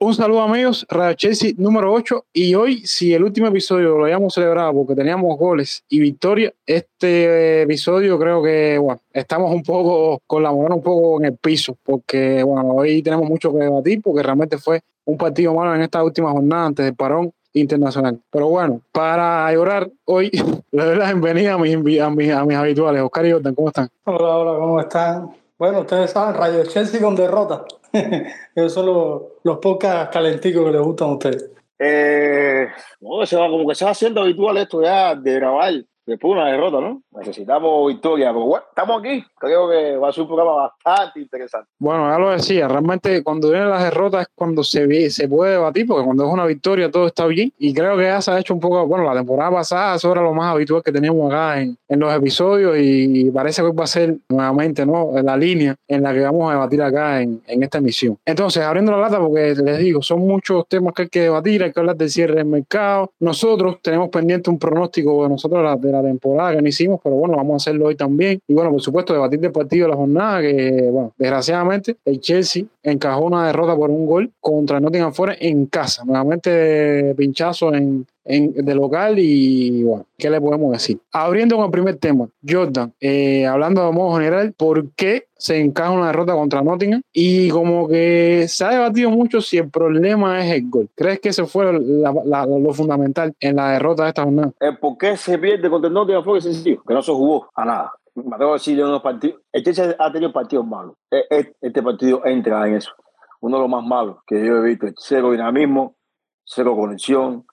Un saludo amigos, Radio Chelsea número 8 y hoy si el último episodio lo habíamos celebrado porque teníamos goles y victoria, este episodio creo que bueno, estamos un poco con la moral un poco en el piso porque bueno, hoy tenemos mucho que debatir porque realmente fue un partido malo en esta última jornada antes del parón internacional. Pero bueno, para llorar hoy, le doy la bienvenida a mis, a mis, a mis habituales. Oscar y Jordan, ¿cómo están? Hola, hola, ¿cómo están? Bueno, ustedes saben, Radio Chelsea con derrota. Esos son los, los podcasts calenticos que les gustan a ustedes. Eh, no, se va, como que se va haciendo habitual esto ya de grabar después de una derrota, ¿no? Necesitamos victoria, pero bueno, estamos aquí. Creo que va a ser un programa bastante interesante. Bueno, ya lo decía, realmente cuando vienen las derrotas es cuando se, se puede debatir, porque cuando es una victoria todo está bien. Y creo que ya se ha hecho un poco, bueno, la temporada pasada eso era lo más habitual que teníamos acá en, en los episodios y parece que va a ser nuevamente, ¿no? La línea en la que vamos a debatir acá en, en esta emisión. Entonces, abriendo la lata, porque les digo, son muchos temas que hay que debatir, hay que hablar del cierre del mercado. Nosotros tenemos pendiente un pronóstico de nosotros de la, la temporada que no hicimos, pero bueno, vamos a hacerlo hoy también. Y bueno, por supuesto, debatir del partido de la jornada, que bueno, desgraciadamente el Chelsea encajó una derrota por un gol contra Nottingham Forest en casa. Nuevamente pinchazo en, en, de local y bueno, ¿qué le podemos decir? Abriendo con el primer tema, Jordan, eh, hablando de modo general, ¿por qué se encaja una derrota contra Nottingham? Y como que se ha debatido mucho si el problema es el gol. ¿Crees que ese fue lo fundamental en la derrota de esta jornada? Eh, ¿Por qué se pierde contra Nottingham fue sencillo? Que no se jugó a nada. De unos partidos. El Chelsea ha tenido partidos malos. Este partido entra en eso. Uno de los más malos que yo he visto. Cero dinamismo, cero conexión,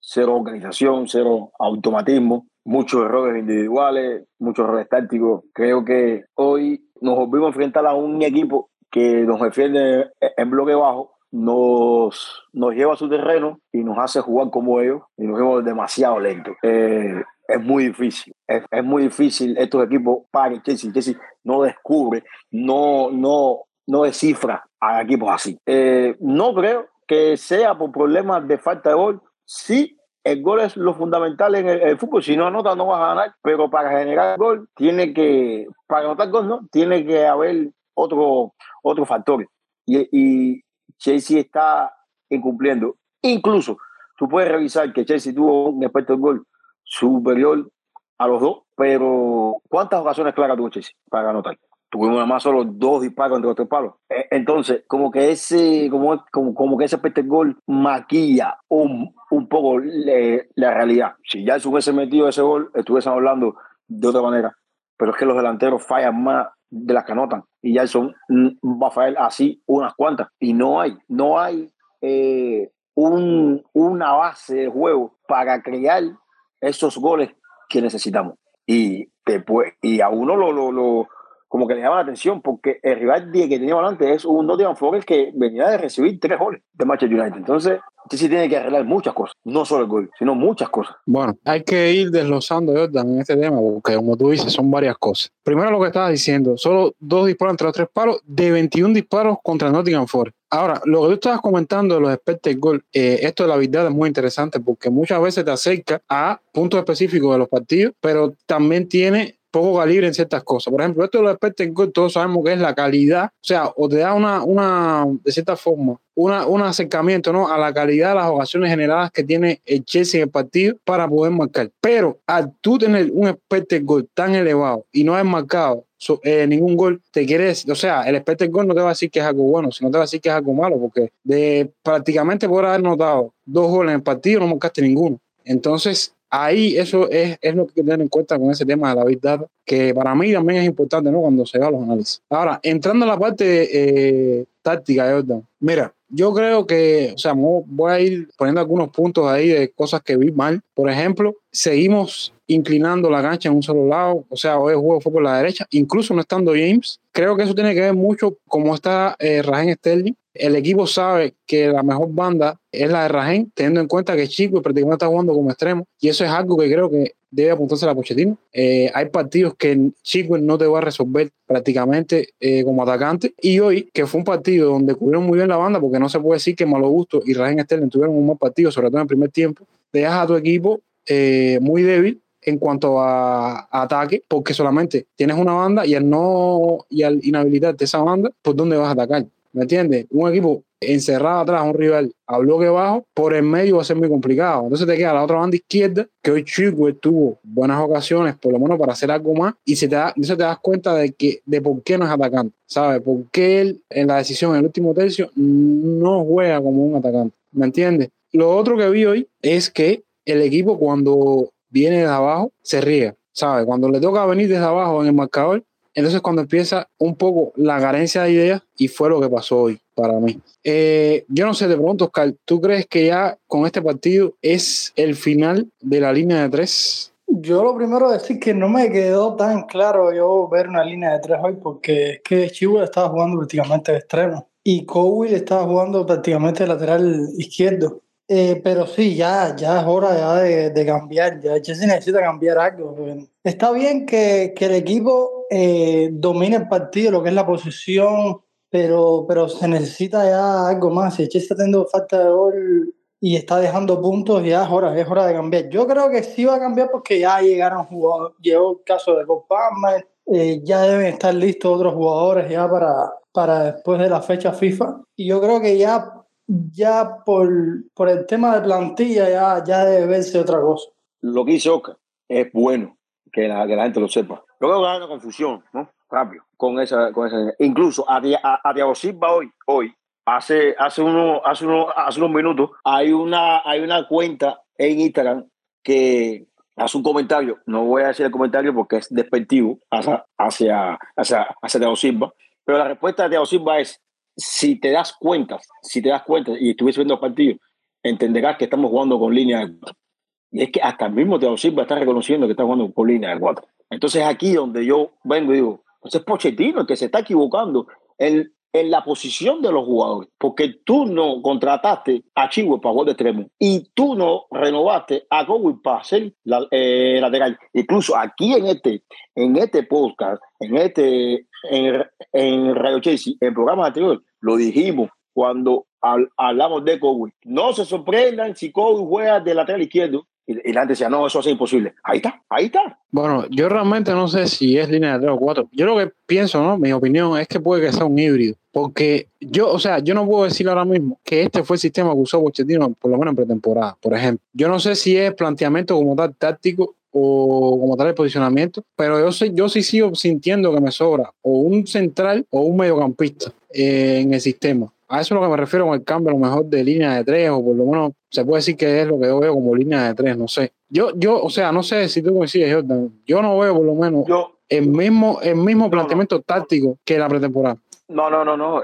cero organización, cero automatismo, muchos errores individuales, muchos errores tácticos. Creo que hoy nos volvimos a enfrentar a un equipo que nos defiende en bloque bajo, nos, nos lleva a su terreno y nos hace jugar como ellos y nos vemos demasiado lentos. Eh, es muy difícil, es, es, muy difícil estos equipos que Chelsea, Chelsea no descubre, no, no, no descifra a equipos así. Eh, no creo que sea por problemas de falta de gol, sí el gol es lo fundamental en el, el, fútbol. Si no anotas, no vas a ganar. Pero para generar gol, tiene que, para anotar gol, no, tiene que haber otro, otro factor. Y, y Chelsea está incumpliendo. Incluso, tú puedes revisar que Chelsea tuvo un experto en gol superior a los dos, pero ¿cuántas ocasiones claras tuvo Chelsea para anotar? tuvimos nada más solo dos disparos entre los tres palos. Entonces, como que ese, como, como, como que ese gol maquilla un, un poco la realidad. Si ya se hubiese metido ese gol, estuviesen hablando de otra manera. Pero es que los delanteros fallan más de las que anotan. Y ya son va a fallar así unas cuantas. Y no hay, no hay eh, un, una base de juego para crear esos goles que necesitamos. Y después, y a uno lo, lo, lo como que le llama la atención porque el rival que teníamos antes es un Nottingham Forest que venía de recibir tres goles de Manchester United. Entonces, sí tiene que arreglar muchas cosas, no solo el gol, sino muchas cosas. Bueno, hay que ir desglosando, Jordan, en este tema, porque como tú dices, son varias cosas. Primero lo que estabas diciendo, solo dos disparos entre los tres palos de 21 disparos contra Nottingham Forest. Ahora, lo que tú estabas comentando de los expected goal, eh, esto de la verdad es muy interesante porque muchas veces te acerca a puntos específicos de los partidos, pero también tiene poco calibre en ciertas cosas. Por ejemplo, esto de los expected goal, todos sabemos que es la calidad, o sea, o te da una, una de cierta forma, una, un acercamiento ¿no? a la calidad de las ocasiones generadas que tiene el Chelsea en el partido para poder marcar. Pero al tú tener un expected goal tan elevado y no haber marcado So, eh, ningún gol te quieres, o sea, el expected goal no te va a decir que es algo bueno, sino te va a decir que es algo malo, porque de prácticamente por haber notado dos goles en el partido no marcaste ninguno. Entonces, ahí eso es, es lo que tener en cuenta con ese tema de la Big Data, que para mí también es importante, ¿no? Cuando se va a los análisis. Ahora, entrando a la parte eh, táctica, Jordan, mira, yo creo que, o sea, voy a ir poniendo algunos puntos ahí de cosas que vi mal. Por ejemplo, seguimos inclinando la cancha en un solo lado, o sea, hoy el juego fue por la derecha, incluso no estando James. Creo que eso tiene que ver mucho cómo está eh, Raheem Sterling. El equipo sabe que la mejor banda es la de Raheem, teniendo en cuenta que Chico prácticamente está jugando como extremo, y eso es algo que creo que debe apuntarse a Pochettino. Eh, hay partidos que Chico no te va a resolver prácticamente eh, como atacante, y hoy, que fue un partido donde cubrieron muy bien la banda, porque no se puede decir que Malo Gusto y Raheem Sterling tuvieron un buen partido, sobre todo en el primer tiempo, dejas a tu equipo eh, muy débil en cuanto a, ataque, porque solamente tienes una banda y al no y al inhabilitarte esa banda, pues ¿dónde vas a atacar? ¿Me entiendes? Un equipo encerrado atrás, un rival a bloque bajo, por el medio va a ser muy complicado. Entonces te queda la otra banda izquierda, que hoy Chico tuvo buenas ocasiones, por lo menos para hacer algo más, y se te da, te das cuenta de que de por qué no es atacante, ¿sabes? Por qué él en la decisión en el último tercio no juega como un atacante, ¿me entiendes? Lo otro que vi hoy es que el equipo cuando viene de abajo se ríe, ¿sabes? Cuando le toca venir desde abajo en el marcador, entonces cuando empieza un poco la carencia de ideas y fue lo que pasó hoy para mí. Eh, yo no sé, de pronto, Oscar, ¿tú crees que ya con este partido es el final de la línea de tres? Yo lo primero decir que no me quedó tan claro yo ver una línea de tres hoy porque es que Chihuahua estaba jugando prácticamente de extremo y Cowell estaba jugando prácticamente de lateral izquierdo. Eh, pero sí, ya, ya es hora ya de, de cambiar. Ya Chelsea necesita cambiar algo. Está bien que, que el equipo eh, domine el partido, lo que es la posición, pero, pero se necesita ya algo más. Si Chelsea está teniendo falta de gol y está dejando puntos, ya es hora, es hora de cambiar. Yo creo que sí va a cambiar porque ya llegaron jugadores. Llegó el caso de Copa eh, ya deben estar listos otros jugadores ya para, para después de la fecha FIFA. Y yo creo que ya ya por, por el tema de plantilla ya, ya debe verse otra cosa. Lo que hizo Oscar es bueno que la, que la gente lo sepa. Yo creo que hay una confusión, ¿no? Rápido, con esa, con esa. Incluso a, a, a Silva hoy, hoy, hace, hace, uno, hace, uno, hace unos minutos, hay una, hay una cuenta en Instagram que hace un comentario, no voy a decir el comentario porque es despectivo hacia, hacia, hacia, hacia Silva, pero la respuesta de Thiago Silva es si te das cuenta, si te das cuenta y estuviese viendo el partido, entenderás que estamos jugando con línea de cuatro. Y es que hasta el mismo Teo Silva está reconociendo que está jugando con línea de cuatro. Entonces aquí donde yo vengo y digo, pues es Pochettino el que se está equivocando en, en la posición de los jugadores, porque tú no contrataste a Chihuahua para jugar de extremo y tú no renovaste a Gowin para ser la, eh, lateral. Incluso aquí en este, en este podcast, en este en, en Radio Chelsea, en programa anterior, lo dijimos cuando hablamos de Kobe. No se sorprendan si Kobe juega de lateral izquierdo. Y, la gente decía, no, eso es imposible. Ahí está, ahí está. Bueno, yo realmente no sé si es línea de 3 o 4. Yo lo que pienso, ¿no? Mi opinión es que puede que sea un híbrido. Porque yo, o sea, yo no puedo decir ahora mismo que este fue el sistema que usó Pochettino, por lo menos en pretemporada, por ejemplo. Yo no sé si es planteamiento como tal táctico o como tal el posicionamiento, pero yo, sí, yo sí sigo sintiendo que me sobra o un central o un mediocampista eh, en el sistema. A eso es lo que me refiero con el cambio, a lo mejor de línea de tres, o por lo menos se puede decir que es lo que yo veo como línea de tres, no sé. Yo, yo o sea, no sé si tú coincides, Jordan. Yo no veo por lo menos el mismo, el mismo planteamiento táctico que la pretemporada. No, no, no, no,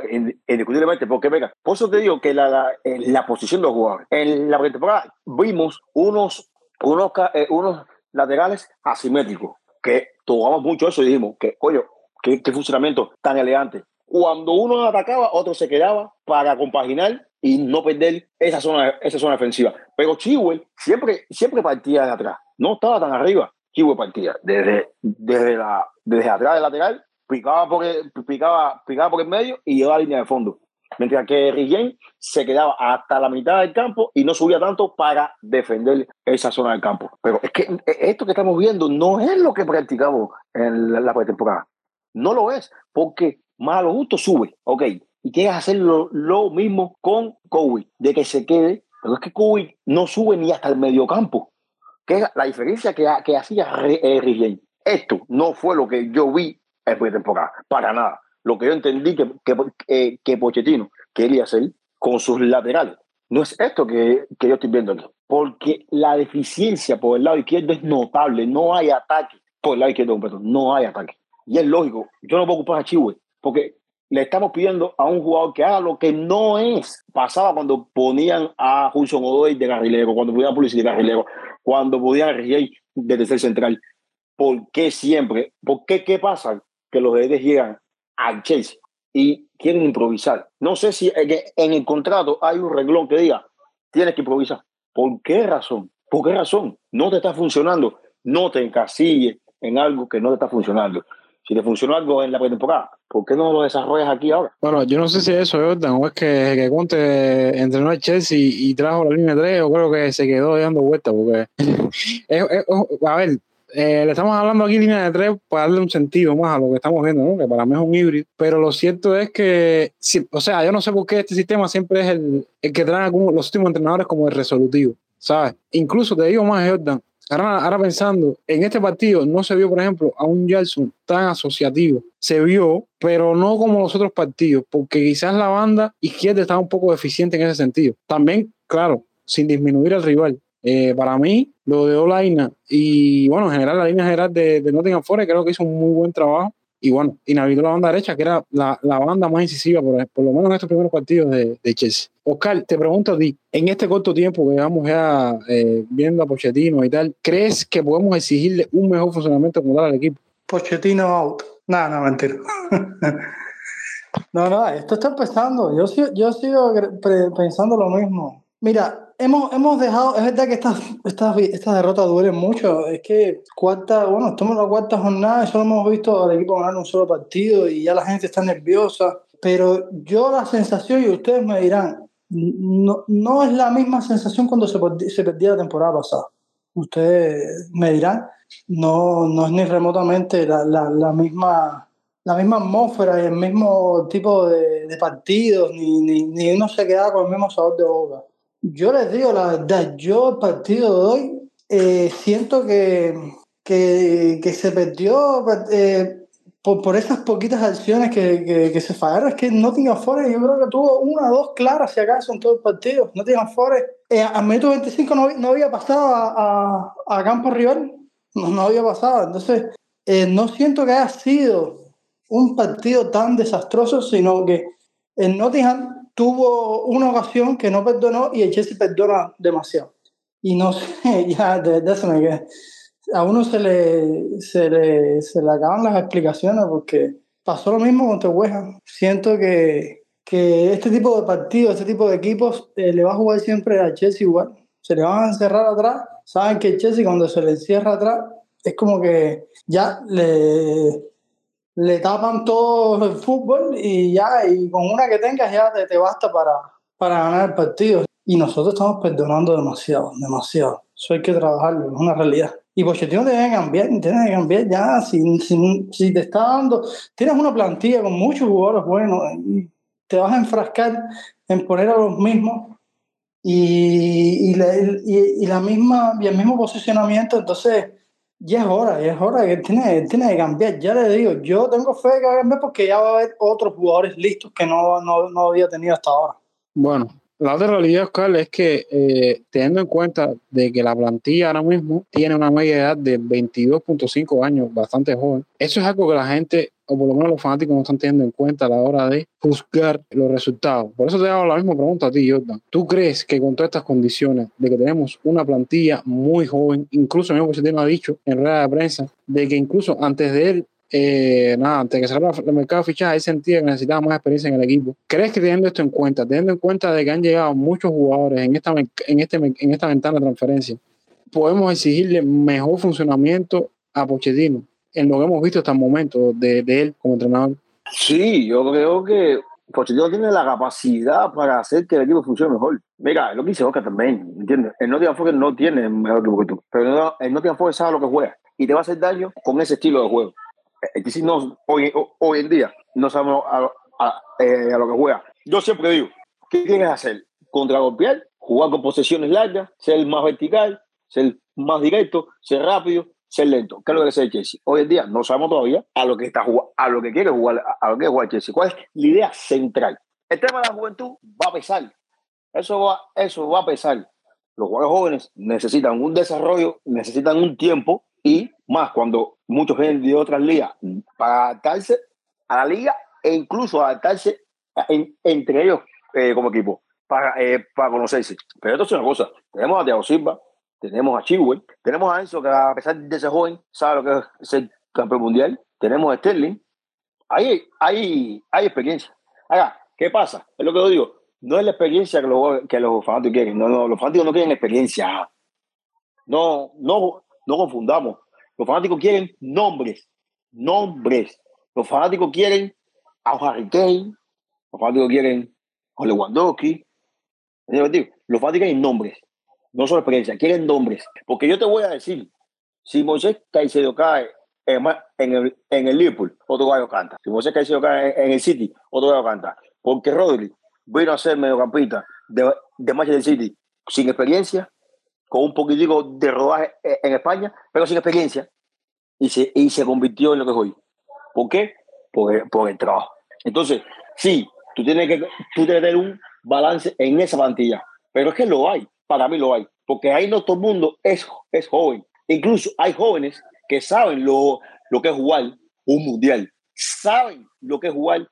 indiscutiblemente, porque venga, por eso te digo que la, la, la posición de los jugadores, en la pretemporada vimos unos, unos, eh, unos laterales asimétricos, que tomamos mucho eso y dijimos que, oye, qué, funcionamiento tan elegante. Cuando uno atacaba, otro se quedaba para compaginar y no perder esa zona, esa zona defensiva. Pero Chihuahua siempre, siempre partía de atrás, no estaba tan arriba. Chihuahua partía desde, desde, la, desde atrás del lateral, picaba por el, picaba, picaba por el medio y llevaba a línea de fondo mientras que Rigen se quedaba hasta la mitad del campo y no subía tanto para defender esa zona del campo. Pero es que esto que estamos viendo no es lo que practicamos en la pretemporada. No lo es, porque malo justo sube, ok, y quieres hacer lo, mismo con Kobe, de que se quede, pero es que Kobe no sube ni hasta el mediocampo, que es la diferencia que, que hacía eh, Esto no fue lo que yo vi en pretemporada, para nada lo que yo entendí que, que, que Pochettino quería hacer con sus laterales. No es esto que, que yo estoy viendo aquí, porque la deficiencia por el lado izquierdo es notable, no hay ataque por el lado izquierdo completo, no hay ataque. Y es lógico, yo no puedo ocupar a Chihuahua, porque le estamos pidiendo a un jugador que haga lo que no es. Pasaba cuando ponían a Hudson Odoy de carrilero, cuando ponían a Pulisic de carrilero, cuando ponían a Riey de tercer central. ¿Por qué siempre? ¿Por qué qué pasa? Que los dedos llegan al Chelsea y quieren improvisar. No sé si en el contrato hay un reglón que diga, tienes que improvisar. ¿Por qué razón? ¿Por qué razón? No te está funcionando. No te encasilles en algo que no te está funcionando. Si te funcionó algo en la pretemporada, ¿por qué no lo desarrollas aquí ahora? Bueno, yo no sé si eso, Jordan, o es que, que Conte entrenó al Chelsea y trajo la línea 3, o creo que se quedó dando vueltas, porque, a ver, eh, le estamos hablando aquí línea de tres para darle un sentido más a lo que estamos viendo, ¿no? que para mí es un híbrido, pero lo cierto es que, o sea, yo no sé por qué este sistema siempre es el, el que traen algunos, los últimos entrenadores como el resolutivo, ¿sabes? Incluso te digo más, Jordan, Ahora, ahora, pensando, en este partido no se vio, por ejemplo, a un Jackson tan asociativo. Se vio, pero no como los otros partidos, porque quizás la banda izquierda estaba un poco deficiente en ese sentido. También, claro, sin disminuir al rival. Eh, para mí, lo de Olaina y, bueno, en general, la línea general de, de Nottingham Forest creo que hizo un muy buen trabajo. Y bueno, inhabilitó la banda derecha, que era la, la banda más incisiva, por, por, lo menos en estos primeros partidos de, de, Chelsea. Oscar, te pregunto a ti, en este corto tiempo que llevamos ya eh, viendo a Pochettino y tal, ¿crees que podemos exigirle un mejor funcionamiento como tal al equipo? Pochettino out. No, no, mentira. no, no, esto está empezando. Yo, yo sigo pensando lo mismo. Mira, hemos, hemos dejado, es verdad que esta, esta, esta derrota duele mucho, es que cuarta, bueno, estamos en la cuarta jornada y solo hemos visto al equipo ganar un solo partido y ya la gente está nerviosa, pero yo la sensación, y ustedes me dirán, no, no es la misma sensación cuando se, se perdía la temporada pasada. Ustedes me dirán, no, no es ni remotamente la, la, la misma la misma atmósfera y el mismo tipo de, de partidos, ni, ni, ni, uno se queda con el mismo sabor de boca. Yo les digo la verdad, yo el partido de hoy eh, siento que, que, que, se perdió eh, por, por, esas poquitas acciones que, que, que, se fallaron. Es que Nottingham Forest yo creo que tuvo una o dos claras si acaso en todo el partido. Nottingham Forest eh, a minuto 25 no, no había pasado a, a, a, campo rival, no, no había pasado. Entonces, eh, no siento que haya sido un partido tan desastroso, sino que en Nottingham tuvo una ocasión que no perdonó y el Chelsea perdona demasiado. Y no sé, ya de, de eso me. A uno se le, se, le, se le acaban las explicaciones porque pasó lo mismo contra West Siento que, que este tipo de partidos, este tipo de equipos, eh, le va a jugar siempre al Chelsea igual. Se le van a encerrar atrás. Saben que el Chelsea cuando se le encierra atrás es como que ya le, le tapan todo el fútbol y ya, y con una que tengas ya te, te basta para, para ganar el partido. Y nosotros estamos perdonando demasiado, demasiado. Eso hay que trabajarlo, es una realidad. Y Pochettino tiene que cambiar, tiene que cambiar ya. Si, si, si, te está dando, tienes una plantilla con muchos jugadores buenos y te vas a enfrascar en poner a los mismos y, y, la, y, y la misma, y el mismo posicionamiento, entonces ya es hora, ya es hora que tiene, tiene que cambiar. Ya le digo, yo tengo fe que va a cambiar porque ya va a haber otros jugadores listos que no, no, no había tenido hasta ahora. Bueno, la otra realidad, Oscar, es que eh, teniendo en cuenta de que la plantilla ahora mismo tiene una media edad de 22.5 años, bastante joven, eso es algo que la gente, o por lo menos los fanáticos, no están teniendo en cuenta a la hora de juzgar los resultados. Por eso te hago la misma pregunta a ti, Jordan. ¿Tú crees que con todas estas condiciones de que tenemos una plantilla muy joven, incluso el mismo Pochettino ha dicho en rueda de prensa, de que incluso antes de él eh, nada, antes de que cerrara el mercado de fichajes, él sentía que necesitaba más experiencia en el equipo. ¿Crees que teniendo esto en cuenta, teniendo en cuenta de que han llegado muchos jugadores en esta, en este, en esta ventana de transferencia, podemos exigirle mejor funcionamiento a Pochettino en lo que hemos visto hasta el momento de, de él como entrenador? Sí, yo creo que Pochettino tiene la capacidad para hacer que el equipo funcione mejor. Mira, lo que dice Oscar también, ¿entiendes? El Nottingham Forest no tiene mejor equipo que tú, pero el Nottingham Forest sabe lo que juega y te va a hacer daño con ese estilo de juego. Es decir, no, hoy, hoy en día no sabemos a, a, eh, a, lo que juega. Yo siempre digo, ¿qué tienes que hacer? Contragolpear, jugar con posesiones largas, ser más vertical, ser más directo, ser rápido, ser lento. ¿Qué es lo que hace Chelsea? Hoy en día no sabemos todavía a lo que está a lo que quiere jugar, a lo que jugar Chelsea. ¿Cuál es la idea central? El tema de la juventud va a pesar. Eso va, eso va a pesar. Los jugadores jóvenes necesitan un desarrollo, necesitan un tiempo y más cuando muchos vienen de otras ligas para adaptarse a la liga e incluso adaptarse en, entre ellos eh, como equipo para, eh, para conocerse. Pero esto es una cosa, tenemos a Thiago Silva, tenemos a Chilwell, tenemos a Enzo que a pesar de ser joven sabe lo que es ser campeón mundial, tenemos a Sterling, hay, hay, hay experiencia. Ahora, ¿qué pasa? Es lo que yo digo, no es la experiencia que los, que los fanáticos quieren, no, no, los fanáticos no quieren experiencia. No, no, no confundamos. Los fanáticos quieren nombres, nombres. Los fanáticos quieren a Harry Kane, los fanáticos quieren a Lewandowski. Los fanáticos quieren nombres, no solo experiencia, quieren nombres. Porque yo te voy a decir, Si Moisés Caicedo cae en, el, en el Liverpool, otro gallo canta. Si Moisés Caicedo cae en el City, otro gallo canta. Porque Rodri vino a ser mediocampista de, de Manchester City sin experiencia, con un poquitico de rodaje en España, pero sin experiencia, y se, y se convirtió en lo que es hoy. ¿Por qué? Por, por el trabajo. Entonces, sí, tú tienes que tú tienes que tener un balance en esa plantilla, pero es que lo hay, para mí lo hay, porque ahí el mundo es, es joven. Incluso hay jóvenes que saben lo, lo que es jugar un mundial, saben lo que es jugar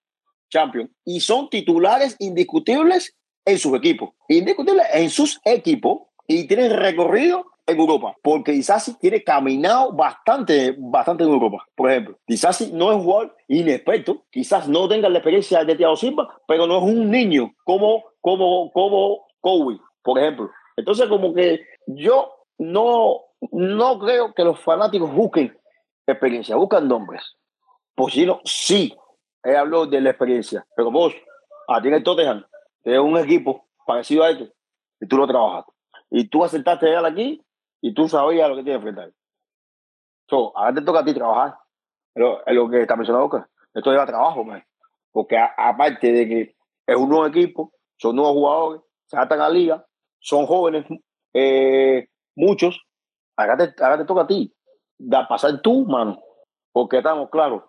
Champions y son titulares indiscutibles en sus equipos, indiscutibles en sus equipos y tienen recorrido en Europa, porque Disasi tiene caminado bastante, bastante en Europa. Por ejemplo, Disasi no es un jugador inexperto, quizás no tenga la experiencia de Thiago Silva, pero no es un niño como, como, como Kobe, por ejemplo. Entonces, como que yo no, no creo que los fanáticos busquen experiencia, buscan nombres. Por si no, sí, él habló de la experiencia, pero vos, a ti en el Tottenham, es un equipo parecido a este, y tú lo trabajas. Y tú aceptaste llegar aquí y tú sabías lo que tienes que enfrentar. So, ahora te toca a ti trabajar. Es lo, que está mencionando Oscar. Esto lleva trabajo, man. Porque aparte de que es un nuevo equipo, son nuevos jugadores, se adaptan a la liga, son jóvenes, eh, muchos. Ahora te, te toca a ti. Da pasar tú, mano. Porque estamos claros.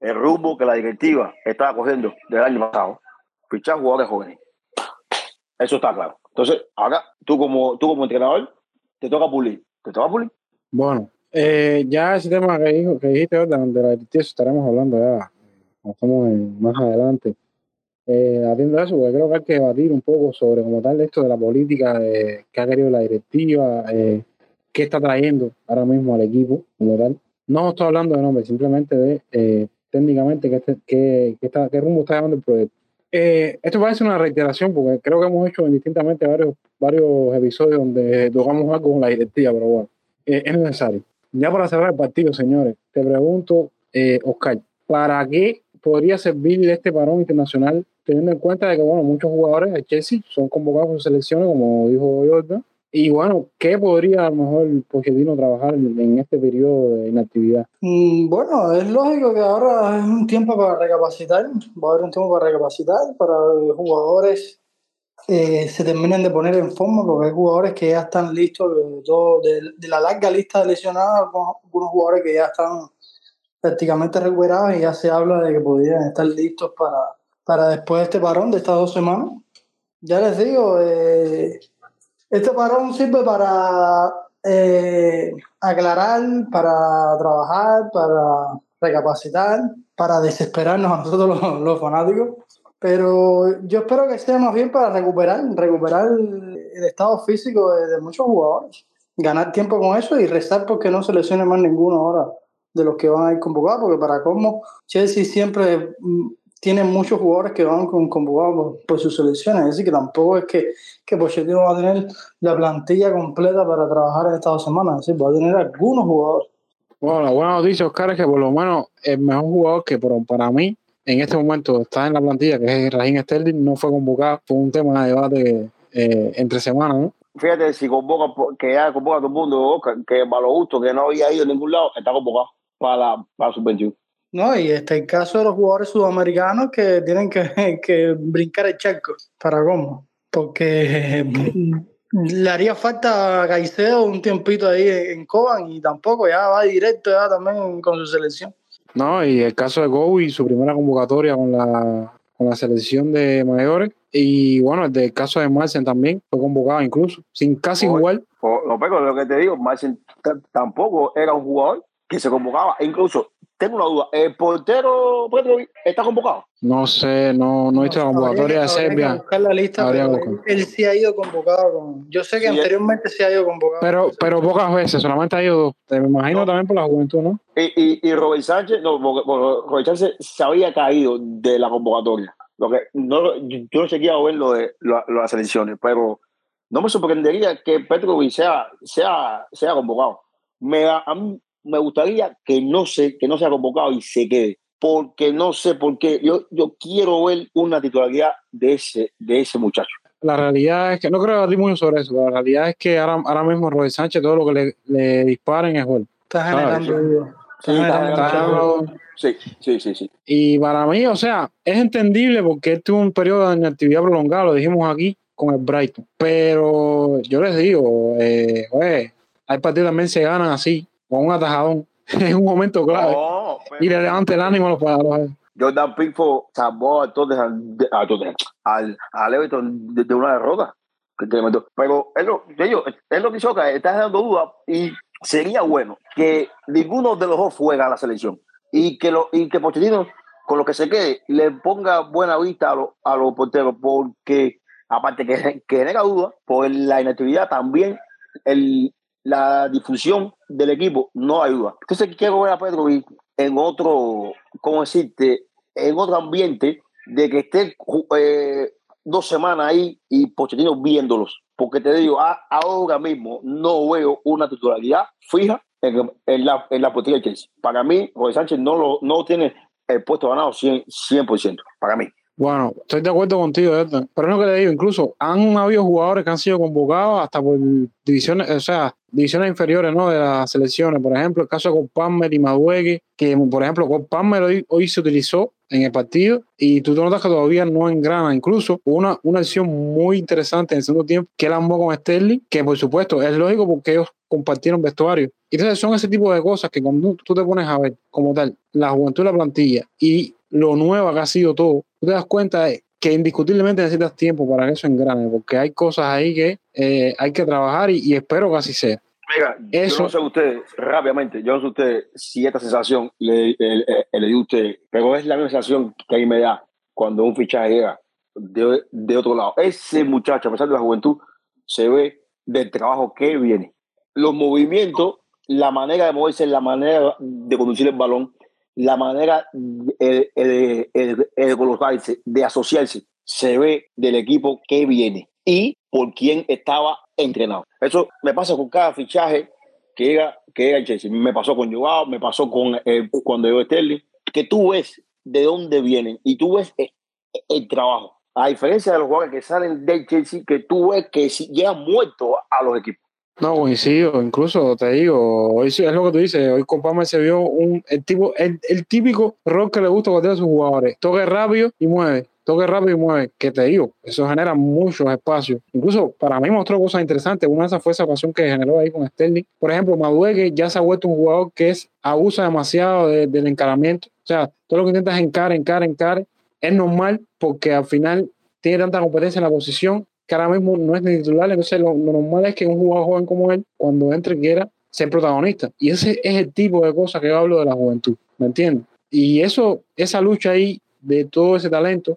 El rumbo que la directiva estaba cogiendo del año pasado, fichar jugadores jóvenes. Eso está claro. Entonces, ahora tú como, tú como entrenador te toca pulir. ¿Te toca pulir? Bueno, eh, ya ese tema que, dijo, que dijiste de la directiva estaremos hablando ya, estamos más adelante. Eh, atiendo eso, porque creo que hay que debatir un poco sobre como tal esto de la política de, que ha querido la directiva, eh, qué está trayendo ahora mismo al equipo como tal. No estoy hablando de nombre, simplemente de eh, técnicamente qué, qué, qué, está, qué rumbo está llevando el proyecto. Eh, esto parece una reiteración porque creo que hemos hecho indistintamente varios, varios episodios donde tocamos algo con la directiva, pero bueno, eh, es necesario. Ya para cerrar el partido, señores, te pregunto, eh, Oscar, ¿para qué podría servir este parón internacional teniendo en cuenta de que, bueno, muchos jugadores de Chelsea son convocados por selecciones, como dijo Jordan, y bueno, ¿qué podría a lo mejor Pochettino trabajar en este periodo de inactividad? Mm, bueno, es lógico que ahora es un tiempo para recapacitar, va a haber un tiempo para recapacitar, para los jugadores eh, se terminen de poner en forma, porque hay jugadores que ya están listos, de, todo, de, la larga lista de lesionados, algunos jugadores que ya están prácticamente recuperados y ya se habla de que podrían estar listos para, para después de este parón de estas dos semanas. Ya les digo, eh, este parón sirve para eh, aclarar, para trabajar, para recapacitar, para desesperarnos a nosotros los, fanáticos. Pero yo espero que sea más bien para recuperar, recuperar el estado físico de, muchos jugadores. Ganar tiempo con eso y rezar porque no se lesione más ninguno ahora de los que van a ir convocados, porque para cómo Chelsea siempre mm, tiene muchos jugadores que van con, convocados por, sus selecciones, es decir, que tampoco es que, que Pochettino va a tener la plantilla completa para trabajar en estas dos semanas, es decir, va a tener algunos jugadores. Bueno, la buena noticia, Oscar, es que por lo menos el mejor jugador que para mí en este momento está en la plantilla, que es Raheem Sterling, no fue convocado, fue un tema de debate eh, entre semanas, ¿no? Fíjate, si convoca, que ya convoca a todo el mundo, Oscar, que para lo justo, que no había ido a ningún lado, está convocado para, para su 21 no, y este el caso de los jugadores sudamericanos que tienen que, que brincar el charco para cómo. Porque le haría falta a Caicedo un tiempito ahí en Coban y tampoco ya va directo ya también con su selección. No, y el caso de Go y su primera convocatoria con la, con la selección de mayores. Y bueno, el del caso de Marcen también fue convocado incluso, sin casi igual. Lo pego, lo que te digo, Marcen tampoco era un jugador que se convocaba. E incluso tengo una duda. ¿El portero está convocado? No sé, no, no he visto la convocatoria de Serbia. buscar la lista, él sí ha ido convocado. Yo sé que anteriormente sí ha ido convocado. Pero, pero pocas veces, solamente ha ido dos. Me imagino también por la juventud, ¿no? Y, y, y Robert Sánchez, no, Robert Sánchez se había caído de la convocatoria. Lo que, no, yo no quería ver lo de las elecciones, pero no me sorprendería que Petrovic sea, sea, sea convocado. Me, a mí me gustaría que no, se, que no sea convocado y se quede, porque no sé por qué. Yo, yo quiero ver una titularidad de ese, de ese muchacho. La realidad es que, no creo debatir mucho sobre eso, la realidad es que ahora, ahora mismo Robert Sánchez todo lo que le, le disparen es gol. Está generando. Sí. Sí, sí, sí, sí. Y para mí, o sea, es entendible porque él tuvo un periodo de inactividad prolongada, lo dijimos aquí con el Brighton. Pero yo les digo, eh, oye, hay partidos también se ganan así, con un atajadón, en un momento clave. No, pero- Y le levanta el ánimo a los jugadores. Jordan Pickford salvó a de- a Tottenham, al, Everton de, de una derrota. Pero es lo, digo, es lo que hizo que está dando dudas y sería bueno que ninguno de los dos fuera a la selección y que, lo, y que Pochettino, con lo que se quede, le ponga buena vista a, los- a los porteros porque aparte que, que genera dudas por la inactividad también el, la difusión del equipo no ayuda. Entonces quiero ver a Petrovic en otro, ¿cómo decirte? En otro ambiente de que esté eh, dos semanas ahí y Pochettino viéndolos. Porque te digo, ahora mismo no veo una titularidad fija en, la, en la de Chelsea. Para mí, José Sánchez no, lo, no tiene el puesto ganado 100%, 100% para mí. Bueno, estoy de acuerdo contigo. Pero es lo que le digo, incluso han habido jugadores que han sido convocados hasta por divisiones, o sea, divisiones inferiores, ¿no? De las selecciones. Por ejemplo, el caso de Palmer y Maduegue, que por ejemplo, Cole Palmer hoy, hoy se utilizó en el partido y tú te notas que todavía no engrana. Incluso una, una acción muy interesante en el segundo tiempo que él armó con Sterling, que por supuesto es lógico porque ellos compartieron vestuario. Entonces son ese tipo de cosas que cuando tú te pones a ver como tal la juventud de la plantilla y lo nueva que ha sido todo, tú te das cuenta que indiscutiblemente necesitas tiempo para que eso engrane, porque hay cosas ahí que eh, hay que trabajar y, y espero que así sea. Mira, Eso- yo no sé ustedes, rápidamente, yo no sé ustedes si esta sensación le, le, le- le dio a usted, pero es la misma sensación que a mí me da cuando un fichaje llega de, de otro lado. Ese muchacho, a pesar de la juventud, se ve del trabajo que viene. Los movimientos, la manera de moverse, la manera de conducir el balón, la manera de colocarse, de asociarse, se ve del equipo que viene y por quién estaba entrenado. Eso me pasa con cada fichaje que llega, que llega el Chelsea. Me pasó con Joao, me pasó con eh, cuando llegó Sterling, que tú ves de dónde vienen y tú ves el, el trabajo. A diferencia de los jugadores que salen del Chelsea, que tú ves que llegan muertos a los equipos. No, coincido, incluso te digo, es lo que tú dices, hoy con Palmer se vio un, el, tipo, el, el típico rol que le gusta cualquiera de sus jugadores, toque rápido y mueve, toque rápido y mueve, que te digo, eso genera muchos espacios. Incluso para mí mostró cosas interesantes, una de esas fue esa pasión que generó ahí con Sterling. Por ejemplo, Madueque ya se ha vuelto un jugador que abusa demasiado de- del encaramiento, o sea, todo lo que intentas encar, encar, encar, es normal porque al final tiene tanta competencia en la posición que ahora mismo no es ni titular, entonces lo, lo normal es que un jugador joven como él, cuando entre, quiera ser protagonista. Y ese es el tipo de cosas que yo hablo de la juventud, ¿me entiendes? Y eso, esa lucha ahí de todo ese talento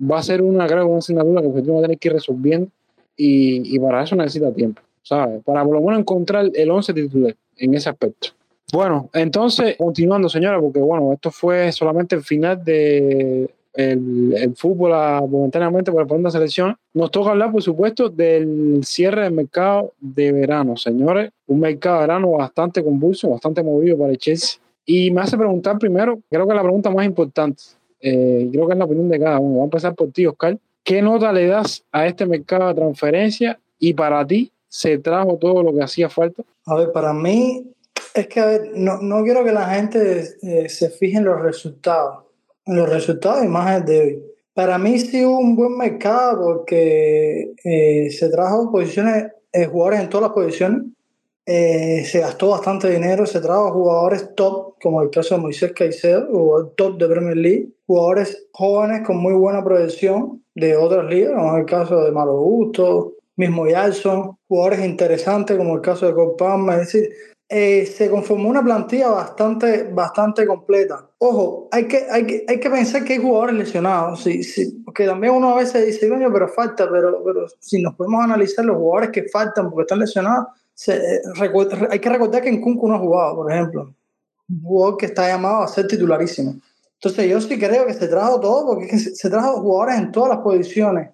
va a ser una, creo, una asignatura que el va a tener que ir resolviendo y, y para eso necesita tiempo, ¿sabes? Para por lo menos encontrar el 11 titular en ese aspecto. Bueno, entonces, continuando, señora, porque bueno, esto fue solamente el final de el, el fútbol ah, momentáneamente por la segunda selección. Nos toca hablar, por supuesto, del cierre del mercado de verano, señores. Un mercado de verano bastante convulso, bastante movido para el Chelsea. Y me hace preguntar primero, creo que la pregunta más importante, eh, creo que es la opinión de cada uno. Vamos a empezar por ti, Oscar. ¿Qué nota le das a este mercado de transferencia? Y para ti, ¿se trajo todo lo que hacía falta? A ver, para mí, es que a ver, no, no quiero que la gente eh, se fije en los resultados, los resultados y más el de hoy. Para mí sí hubo un buen mercado porque eh, se trajo posiciones, eh, jugadores en todas las posiciones, eh, se gastó bastante dinero, se trajo jugadores top, como el caso de Moisés Caicedo, jugador top de Premier League, jugadores jóvenes con muy buena proyección de otras ligas, como el caso de Malo Gusto, mismo Yalson, jugadores interesantes como el caso de Cole Palmer, es decir, eh, se conformó una plantilla bastante, bastante completa. Ojo, hay que, hay, que, hay que pensar que hay jugadores lesionados, sí, sí, porque también uno a veces dice, coño, pero falta, pero, pero si nos podemos analizar los jugadores que faltan porque están lesionados, se, eh, hay que recordar que en Kunku no ha jugado, por ejemplo, un jugador que está llamado a ser titularísimo. Entonces yo sí creo que se trajo todo porque se trajo jugadores en todas las posiciones.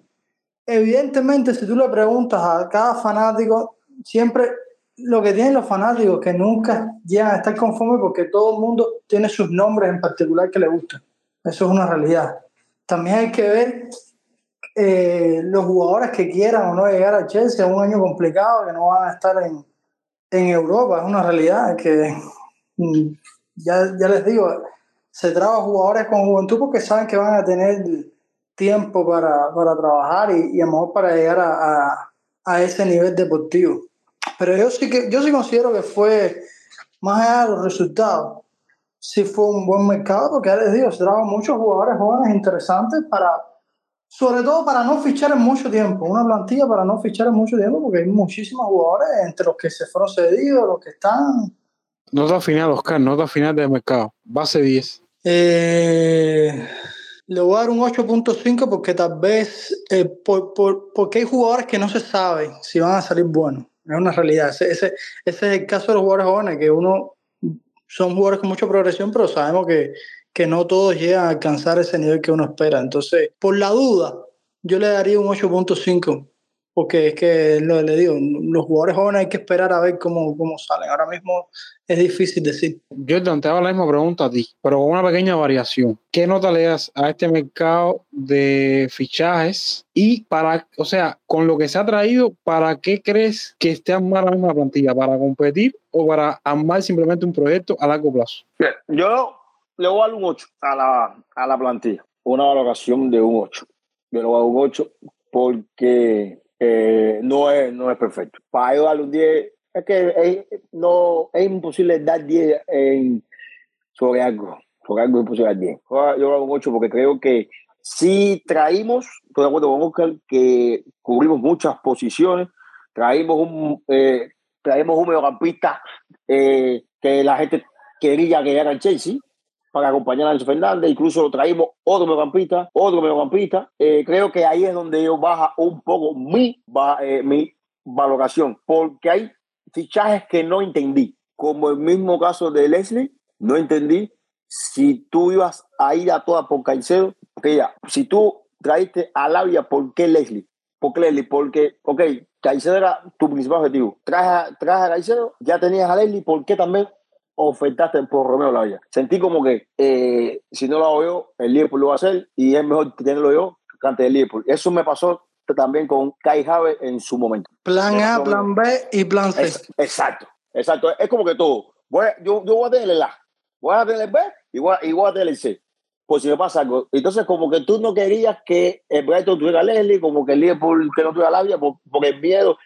Evidentemente, si tú le preguntas a cada fanático, siempre lo que tienen los fanáticos que nunca llegan a estar conformes porque todo el mundo tiene sus nombres en particular que le gustan. Eso es una realidad. También hay que ver eh, los jugadores que quieran o no llegar a Chelsea. Es un año complicado que no van a estar en, en Europa, es una realidad que mm, ya, ya les digo, se trabaja jugadores con juventud porque saben que van a tener tiempo para, para trabajar y, y, a lo mejor para llegar a, a, a, ese nivel deportivo. Pero yo sí que yo sí considero que fue, más allá de los resultados, sí fue un buen mercado porque ya les digo, se trajo muchos jugadores jóvenes interesantes para, sobre todo para no fichar en mucho tiempo, una plantilla para no fichar en mucho tiempo porque hay muchísimos jugadores entre los que se fueron cedidos, los que están. Nota final, Oscar, nota final del mercado, base 10. Eh, le voy a dar un 8.5 porque tal vez, eh, por, por, porque hay jugadores que no se sabe si van a salir buenos. Es una realidad. Ese, ese, ese es el caso de los jugadores jóvenes, que uno son jugadores con mucha progresión, pero sabemos que, que no todos llegan a alcanzar ese nivel que uno espera. Entonces, por la duda, yo le daría un 8.5, porque es que lo le digo, los jugadores jóvenes hay que esperar a ver cómo, cómo salen. Ahora mismo es difícil decir. Jordan, te hago la misma pregunta a ti, pero con una pequeña variación. ¿Qué nota le das a este mercado de fichajes? Y para, o sea, con lo que se ha traído, ¿para qué crees que esté armada la misma plantilla? ¿Para competir o para armar simplemente un proyecto a largo plazo? Bien, yo le voy a dar un 8 a la, a la plantilla, una valoración de un 8. Yo le voy a dar un 8 porque eh, no, es, no es perfecto. Para yo darle un 10, es que es, no, es imposible dar 10 en, sobre algo. Sobre algo imposible dar 10. Yo un 8 porque creo que si traímos, estoy de acuerdo con Oscar, que cubrimos muchas posiciones, traímos un, eh, traímos un mediocampista eh, que la gente quería que era el Chelsea, para acompañar a Enzo Fernández, incluso lo traímos otro mediocampista, otro mediocampista. Eh, creo que ahí es donde yo baja un poco mi, eh, mi valoración, porque hay fichajes que no entendí, como el mismo caso de Leslie, no entendí si tú ibas a ir a toda por Caicedo, porque ya, si tú traíste a Labia, ¿por qué Leslie? ¿Por qué Leslie? Porque, ok, Caicedo era tu principal objetivo. Traes, traes a Caicedo, ya tenías a Leslie, ¿por qué también ofertaste por Romeo Lavia. Sentí como que eh, si no lo hago yo, el Liverpool lo va a hacer y es mejor tenerlo yo que antes del Liverpool. Eso me pasó también con Kai Jave en su momento. Plan A, plan B y plan C. Es, exacto, exacto. Es como que todo. Voy a, yo, yo voy a tener el A, voy a tener el B y voy a, y voy a tener el C. Por si me pasa algo. Entonces, como que tú no querías que el Brighton tuviera a Leslie, como que el Liverpool que no tuviera Labia, por, porque el miedo.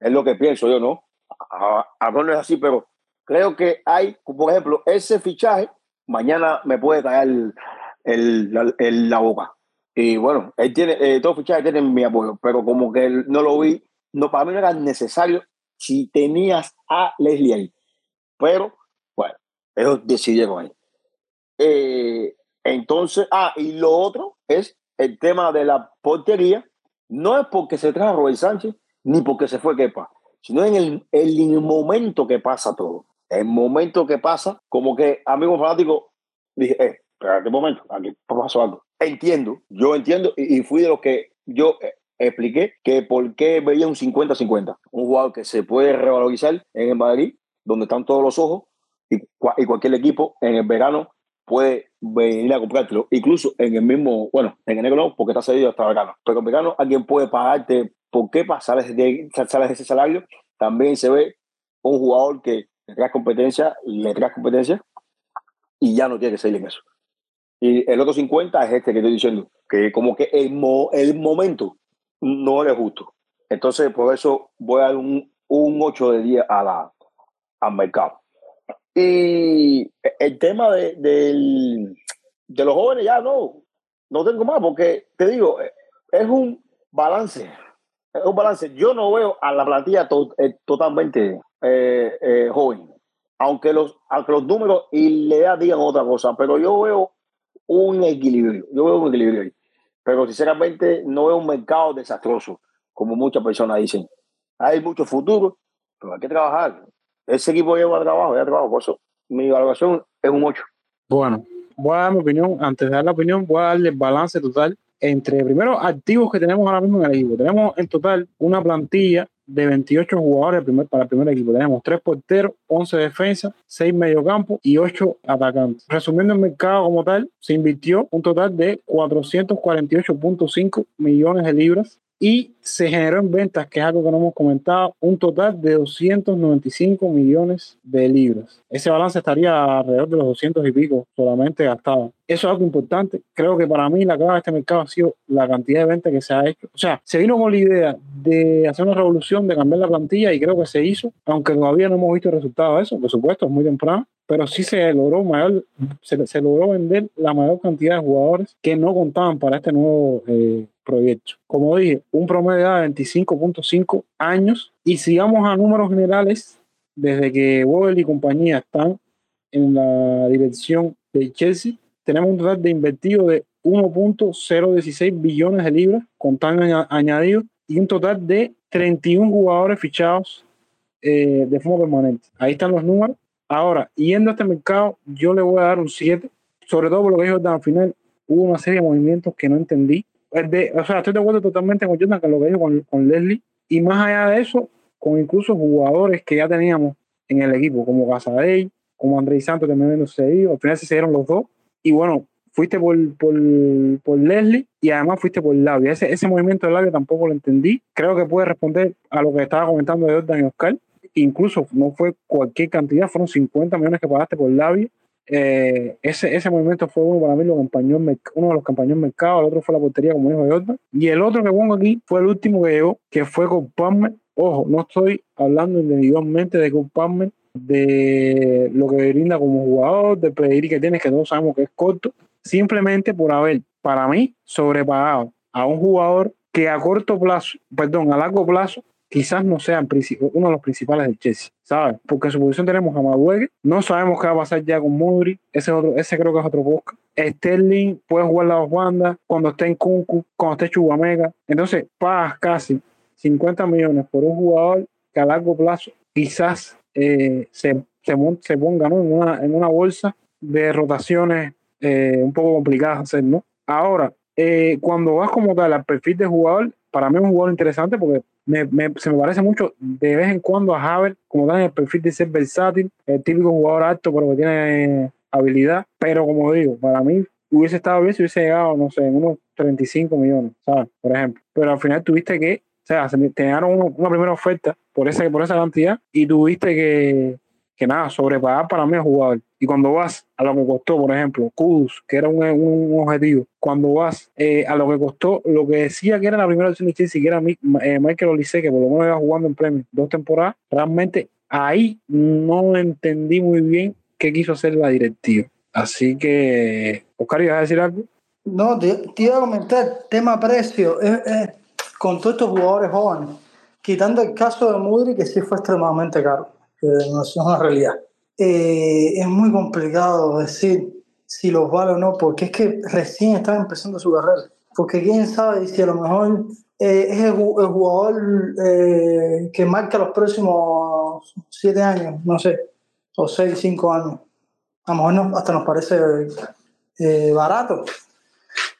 Es lo que pienso yo, ¿no? A, a, no es así, pero creo que hay, por ejemplo, ese fichaje, mañana me puede caer el, la boca. Y bueno, él tiene, eh, todos los fichajes tienen mi apoyo, pero como que no lo vi, no, para mí no era necesario si tenías a Leslie ahí. Pero, bueno, ellos decidieron ahí. Eh, entonces, ah, y lo otro es el tema de la portería. No es porque se trajo Robert Sánchez, ni porque se fue Kepa, sino en el, el momento que pasa todo el momento que pasa, como que amigo fanático, dije, eh, espérate un momento, aquí pasó algo. Entiendo, yo entiendo, y, y fui de los que yo eh, expliqué que por qué veía un 50-50. Un jugador que se puede revalorizar en el Madrid, donde están todos los ojos, y, y cualquier equipo en el verano puede venir a comprártelo. Incluso en el mismo, bueno, en enero no, porque está cedido hasta verano. Pero en verano alguien puede pagarte, ¿por qué sales de ese salario? También se ve un jugador que le traes competencia, le traes competencia y ya no tiene que seguir en eso. Y el otro 50 es este que estoy diciendo, que como que el, mo, el momento no es justo. Entonces, por eso voy a dar un, un 8 de 10 a la, al mercado. Y el tema de, de, de los jóvenes ya no, no tengo más, porque te digo, es un balance. Es un balance. Yo no veo a la plantilla eh, totalmente eh, eh, joven. Aunque los, aunque los números y le digan otra cosa, pero yo veo un equilibrio. Yo veo un equilibrio ahí. Pero sinceramente no veo un mercado desastroso, como muchas personas dicen. Hay mucho futuro, pero hay que trabajar. Ese equipo lleva trabajo, ya trabajo. Por eso mi evaluación es un 8. Bueno, voy a dar mi opinión. Antes de dar la opinión, voy a darle el balance total entre primero activos que tenemos ahora mismo en el equipo. Tenemos en total una plantilla de 28 jugadores para el primer equipo. Tenemos 3 porteros, 11 defensas, 6 mediocampos y 8 atacantes. Resumiendo el mercado como tal, se invirtió un total de 448.5 millones de libras y se generó en ventas, que es algo que no hemos comentado, un total de 295 millones de libras. Ese balance estaría alrededor de los 200 y pico solamente gastado. Eso es algo importante. Creo que para mí la clave de este mercado ha sido la cantidad de ventas que se ha hecho. O sea, se vino con la idea de hacer una revolución, de cambiar la plantilla y creo que se hizo, aunque todavía no hemos visto el resultado de eso, por supuesto, es muy temprano, pero sí se logró mayor, se, se, logró vender la mayor cantidad de jugadores que no contaban para este nuevo eh, proyecto. Como dije, un promedio de 25.5 años y sigamos a números generales, desde que Vogel y compañía están en la dirección de Chelsea, tenemos un total de invertido de 1.016 billones de libras con tan añadido y un total de 31 jugadores fichados eh, de forma permanente. Ahí están los números Ahora, yendo a este mercado, yo le voy a dar un 7, sobre todo por lo que dijo al final, hubo una serie de movimientos que no entendí. De, o sea, estoy de acuerdo totalmente con Jordan con lo que dijo con, con Leslie, y más allá de eso, con incluso jugadores que ya teníamos en el equipo, como Casadei, como Andrés Santos también me sucedido, al final se dieron los dos, y bueno, fuiste por, por, por Leslie y además fuiste por Labia. Ese, ese movimiento de Labia tampoco lo entendí. Creo que puede responder a lo que estaba comentando de Jordan y Oscar incluso no fue cualquier cantidad, fueron 50 millones que pagaste por Lavi. Eh, ese, ese movimiento fue uno para mí lo acompañó uno de los campaños mercado, el otro fue la portería, como dijo Jordan. Y el otro que pongo aquí fue el último que llegó, que fue con. Ojo, no estoy hablando individualmente de Cole Palmer, de lo que brinda como jugador, de pedir que tiene, que todos sabemos que es corto, simplemente por haber, para mí, sobrepagado a un jugador que a corto plazo, perdón, a largo plazo, quizás no sea uno de los principales del Chelsea, ¿sabes? Porque en su posición tenemos a Maduegue, no sabemos qué va a pasar ya con Modri, ese, otro, ese creo que es otro podcast. Sterling puede jugar la banda cuando esté en Kunku, cuando esté Chubamega. Entonces, pagas casi 50 millones por un jugador que a largo plazo quizás eh, se, se, ponga en, una, en una bolsa de rotaciones eh, un poco complicadas hacer, ¿no? Ahora, eh, cuando vas como tal al perfil de jugador, para mí es un jugador interesante porque me, se me parece mucho de vez en cuando a Haver, como dan el perfil de ser versátil, el típico jugador alto, pero que tiene habilidad. Pero como digo, para mí hubiese estado bien si hubiese llegado, no sé, en unos 35 millones, ¿sabes? Por ejemplo. Pero al final tuviste que, o sea, te dieron una primera oferta por esa, por esa cantidad y tuviste que, que nada, sobrepagar para mí al jugador. Y cuando vas a lo que costó, por ejemplo, Kudus, que era un, un objetivo, cuando vas eh, a lo que costó, lo que decía que era la primera opción de Chelsea, que era eh, Michael Olise, que por lo menos iba jugando en premio dos temporadas, realmente ahí no entendí muy bien qué quiso hacer la directiva. Así que, Oscar, ¿ibas a decir algo? No, te, iba a comentar, tema precio, con todos estos jugadores jóvenes, quitando el caso de Mudri, que sí fue extremadamente caro no es una realidad. Eh, es muy complicado decir si los vale o no, porque es que recién están empezando su carrera. Porque quién sabe si a lo mejor eh, es el, jugador eh, que marca los próximos siete años, no sé, o seis, cinco años. A lo mejor hasta nos parece barato.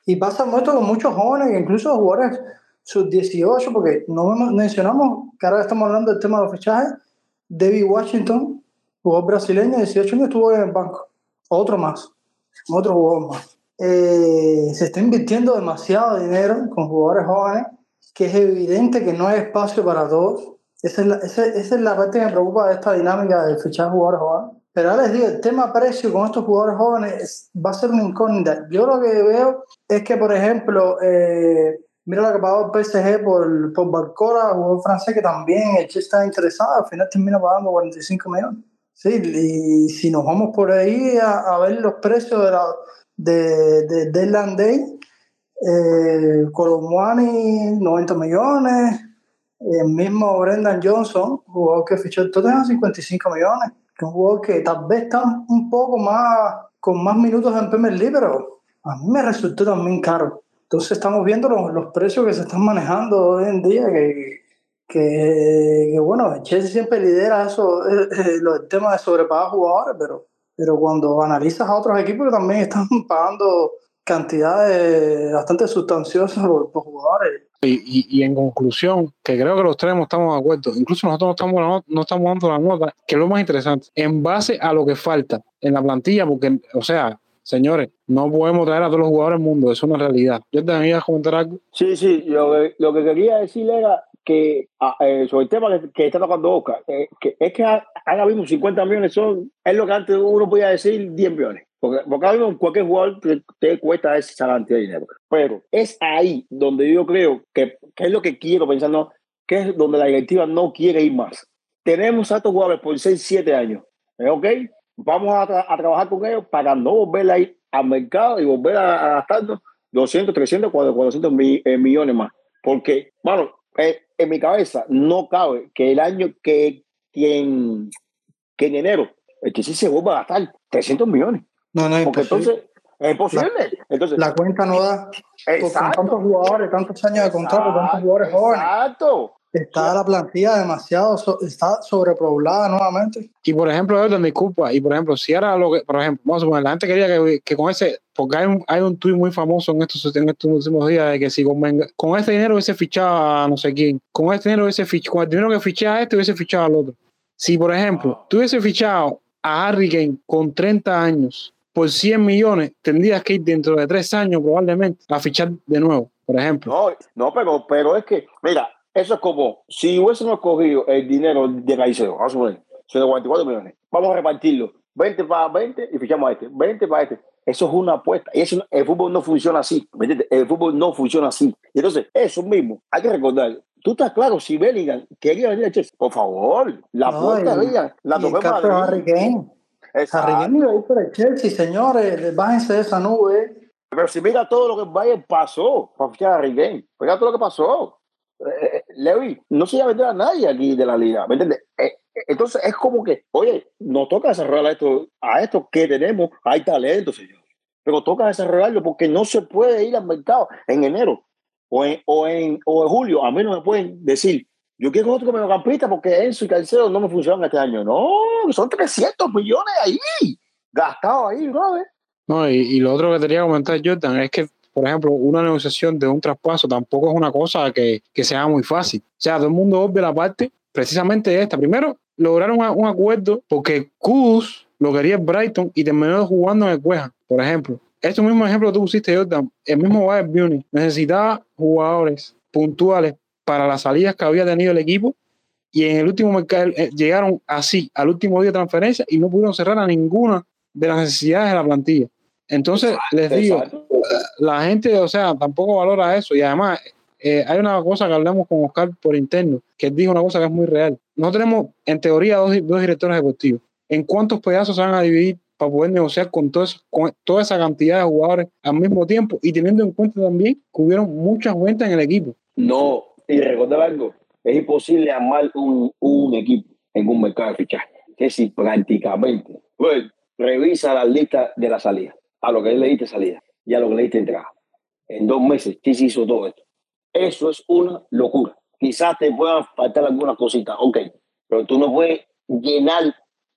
Y pasa mucho con muchos jóvenes, incluso jugadores sub-18, porque no mencionamos que ahora estamos hablando del tema de los fichajes, David Washington, jugador brasileño, 18 años, estuvo en el banco. Otro más, otro jugador más. Eh, se está invirtiendo demasiado dinero con jugadores jóvenes, que es evidente que no hay espacio para todos. Esa es la, esa, es la parte que me preocupa de esta dinámica de fichar jugadores jóvenes. Pero ahora les digo, el tema precio con estos jugadores jóvenes va a ser una incógnita. Yo lo que veo es que, por ejemplo, eh, Mira lo que pagó el PSG por, por Barcola, jugador francés que también el está interesado, al final termina pagando 45 millones. Sí, y si nos vamos por ahí a, ver los precios de, la, de, de Deadland Day, eh, 90 millones, el mismo Brendan Johnson, jugador que fichó el Tottenham, 55 millones, que un jugador que tal vez está un poco más, con más minutos en Premier League, pero a mí me resultó también caro. Entonces estamos viendo los, los, precios que se están manejando hoy en día, que, que, bueno, Chelsea siempre lidera eso, el, el tema de sobrepagar jugadores, pero, pero cuando analizas a otros equipos que también están pagando cantidades bastante sustanciosas por, jugadores. Y, y, en conclusión, que creo que los tres estamos de acuerdo, incluso nosotros no estamos, no estamos dando la nota, que es lo más interesante, en base a lo que falta en la plantilla, porque, o sea, señores, no podemos traer a todos los jugadores del mundo, es una realidad. ¿Yo te a comentar algo? Sí, sí, lo que, lo que quería decir era que ah, eh, sobre el tema que, está tocando Oscar, eh, que es que ahora mismo 50 millones son, es lo que antes uno podía decir 10 millones. Porque, porque ahora mismo cualquier jugador te, te cuesta esa cantidad de dinero. Pero es ahí donde yo creo que, que es lo que quiero pensando, que es donde la directiva no quiere ir más. Tenemos a estos jugadores por 6, 7 años. ¿Ok? Vamos a, a, trabajar con ellos para no volver a ir al mercado y volver a, a gastarnos 200, 300, 400 millones más. Porque, bueno, eh, en mi cabeza no cabe que el año que, que, en, que en enero el que sí se vuelva a gastar 300 millones. No, no, Porque entonces es imposible. La, entonces, la cuenta no da. Exacto. Con tantos jugadores, tantos años de contrato, tantos jugadores jóvenes. Exacto. Está la plantilla demasiado, está sobrepoblada nuevamente. Y por ejemplo, Jordan, disculpa, y por ejemplo, si ahora lo que, por ejemplo, vamos a poner, la gente quería que, que con ese, porque hay un, hay un tuit muy famoso en estos, en estos últimos días de que si con, con este dinero hubiese fichado a no sé quién, con este dinero hubiese fichado, con el dinero que fiché a este hubiese fichado al otro. Si, por ejemplo, tú hubiese fichado a Harry Kane con 30 años por 100 millones, tendrías que ir dentro de tres años probablemente a fichar de nuevo, por ejemplo. No, no pero, pero es que, mira, eso es como si hubiésemos cogido el dinero de Caicedo, vamos a poner, 144 millones, vamos a repartirlo, 20 para 20 y fichamos a este, 20 para este. Eso es una apuesta. Y eso, el fútbol no funciona así. ¿me entiendes? El fútbol no funciona así. Y entonces, eso mismo, hay que recordar. Tú estás claro, si Bellingham quería venir a Chelsea, por favor, la no, puerta de Bellingham, la tomemos a Harry Kane. Harry Kane iba a ir el Chelsea, señores, bájense de esa nube. Pero si mira todo lo que Bayern pasó para fichar a Harry Kane, mira todo lo que pasó. Eh, Levi, no se iba a vender a nadie aquí de la liga, ¿me entiendes? Eh, entonces es como que, oye, nos toca desarrollar esto, a esto que tenemos, hay talento, señor, pero toca desarrollarlo porque no se puede ir al mercado en enero o en, o en, o en julio, a mí no me pueden decir, yo quiero otro mediocampista porque Enzo y Calcedo no me funcionan este año. No, son 300 millones ahí, gastados ahí, brother. No, y, y, lo otro que quería comentar, Jordan, es que por ejemplo, una negociación de un traspaso tampoco es una cosa que, que sea muy fácil. O sea, todo el mundo obvia la parte precisamente esta. Primero, lograron un, acuerdo porque Kudus lo quería Brighton y terminó jugando en el Cueja, por ejemplo. Este mismo ejemplo que tú pusiste, Jordan, el mismo Bayern Munich necesitaba jugadores puntuales para las salidas que había tenido el equipo y en el último mercado eh, llegaron así al último día de transferencia y no pudieron cerrar a ninguna de las necesidades de la plantilla. Entonces, les digo, la gente, o sea, tampoco valora eso. Y además, eh, hay una cosa que hablamos con Oscar por interno, que dijo una cosa que es muy real. No tenemos, en teoría, dos, dos directores deportivos. ¿En cuántos pedazos se van a dividir para poder negociar con, con toda esa cantidad de jugadores al mismo tiempo y teniendo en cuenta también que hubieron muchas ventas en el equipo? No, y recordar algo, es imposible armar un, un equipo en un mercado de fichaje. Que si prácticamente, pues, revisa la lista de la salida a lo que le diste salida y a lo que le diste entrada. En dos meses, ¿qué se hizo todo esto? Eso es una locura. Quizás te puedan faltar algunas cositas, ok, pero tú no puedes llenar,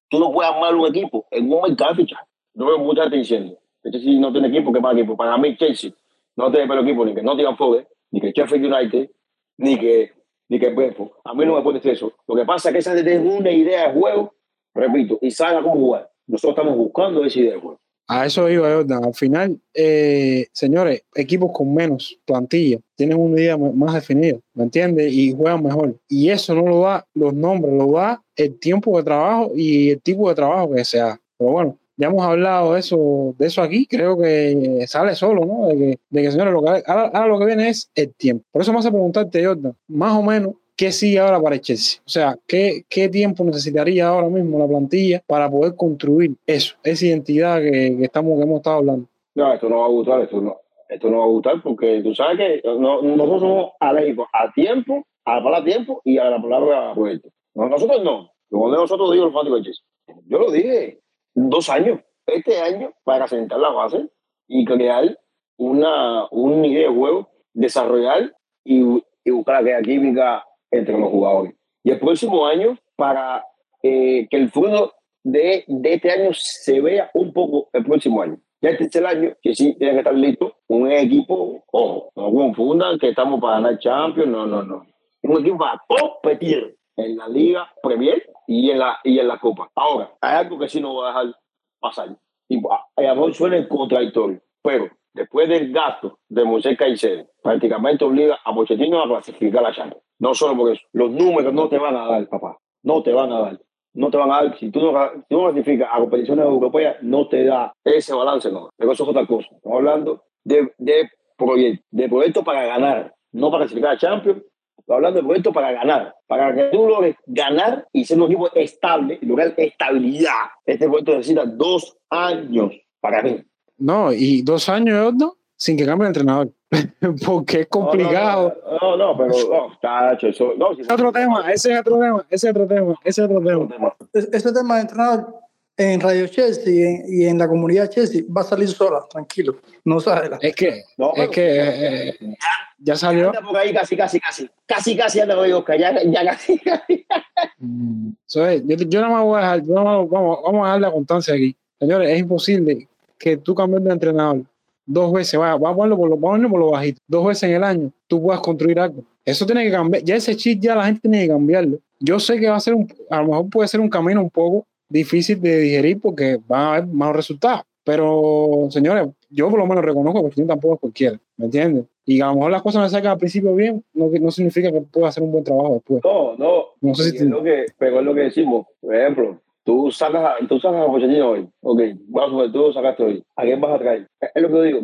tú no puedes armar un equipo en un mercado de No veo mucha atención. Sí no tiene equipo, ¿qué para equipo? Para mí, Chelsea no tiene pelo equipo ni que no tenga Fogue, ni que Sheffield United, ni que ni que. A mí no me puede decir eso. Lo que pasa es que esa es una idea de juego, repito, y sabe cómo jugar. Nosotros estamos buscando esa idea de juego. A eso iba Jordan. Al final, eh, señores, equipos con menos plantilla tienen una idea más definida, ¿me entiendes? Y juegan mejor. Y eso no lo da los nombres, lo da el tiempo de trabajo y el tipo de trabajo que se haga. Pero bueno, ya hemos hablado de eso, de eso aquí, creo que sale solo, ¿no? De que, de que señores, lo que, ahora, ahora, lo que viene es el tiempo. Por eso me hace preguntarte, Jordan, más o menos, ¿qué sigue ahora para el Chelsea? O sea, ¿qué, ¿qué, tiempo necesitaría ahora mismo la plantilla para poder construir eso, esa identidad que, estamos, que hemos estado hablando? No, esto no va a gustar, esto no, esto no va a gustar porque tú sabes que no, nosotros somos alérgicos a tiempo, a la palabra tiempo y a la palabra proyecto. Nosotros no. Lo de nosotros digo el fanático del Chelsea. Yo lo dije dos años, este año, para sentar la base y crear una, una idea de juego, desarrollar y, y buscar aquella química entre los jugadores. Y el próximo año, para eh, que el fruto de, de, este año se vea un poco el próximo año. Ya este es el año que sí tiene que estar listo un equipo, ojo, no confundan que estamos para ganar Champions, no, no, no. Un equipo para competir en la Liga Premier y en la, y en la Copa. Ahora, hay algo que sí no voy a dejar pasar. Y a lo mejor suene contradictorio, pero después del gasto de Moisés Caicedo, prácticamente obliga a Pochettino a clasificar la Champions. No solo por eso, los números no te van a dar, papá, no te van a dar. No te van a dar, si tú no, si no clasificas a competiciones europeas, no te da ese balance, no. Pero eso es otra cosa. Estamos hablando de, de proyectos, de proyectos para ganar, no para clasificar a Champions, Estoy hablando de proyectos para ganar, para que tú logres ganar y ser un equipo estable, lograr estabilidad. Este proyecto necesita dos años para mí. No, y dos años ¿no? sin que cambie el entrenador. Porque es complicado. No, no, no, pero no, está hecho eso. No, si Es otro tema, ese es otro tema, ese es otro tema, ese es otro tema. Es- Ese tema de entrenador en Radio Chelsea y en, y en la comunidad Chelsea va a salir sola, tranquilo. No sabe la. Es que, No, es pero- que eh, eh, ya salió. Anda por ahí casi, casi, casi. Casi, casi anda por ahí, Oscar. Ya, ya casi, casi. So, eh, yo, yo nada más voy a dejar, yo nada más- vamos, vamos a dar la constancia aquí. Señores, es imposible que tú cambies de entrenador dos veces, va, vamos a ponerlo por lo, vamos a ponerlo por lo bajito, dos veces en el año, tú puedas construir algo. Eso tiene que cambiar, ya ese chip ya la gente tiene que cambiarlo. Yo sé que va a ser un, a lo mejor puede ser un camino un poco difícil de digerir porque van a haber malos resultados. Pero, señores, yo por lo menos reconozco que el tampoco es cualquiera, ¿me entiendes? Y a lo mejor las cosas me sacan al principio bien, no, no significa que pueda hacer un buen trabajo después. No, no. No sé si te- es lo que, pero es lo que decimos. Por ejemplo, tú sacas, tú sacas a Pochettino hoy. Ok, vamos a ver, tú sacaste hoy. ¿A quién vas a traer? Es lo que yo digo.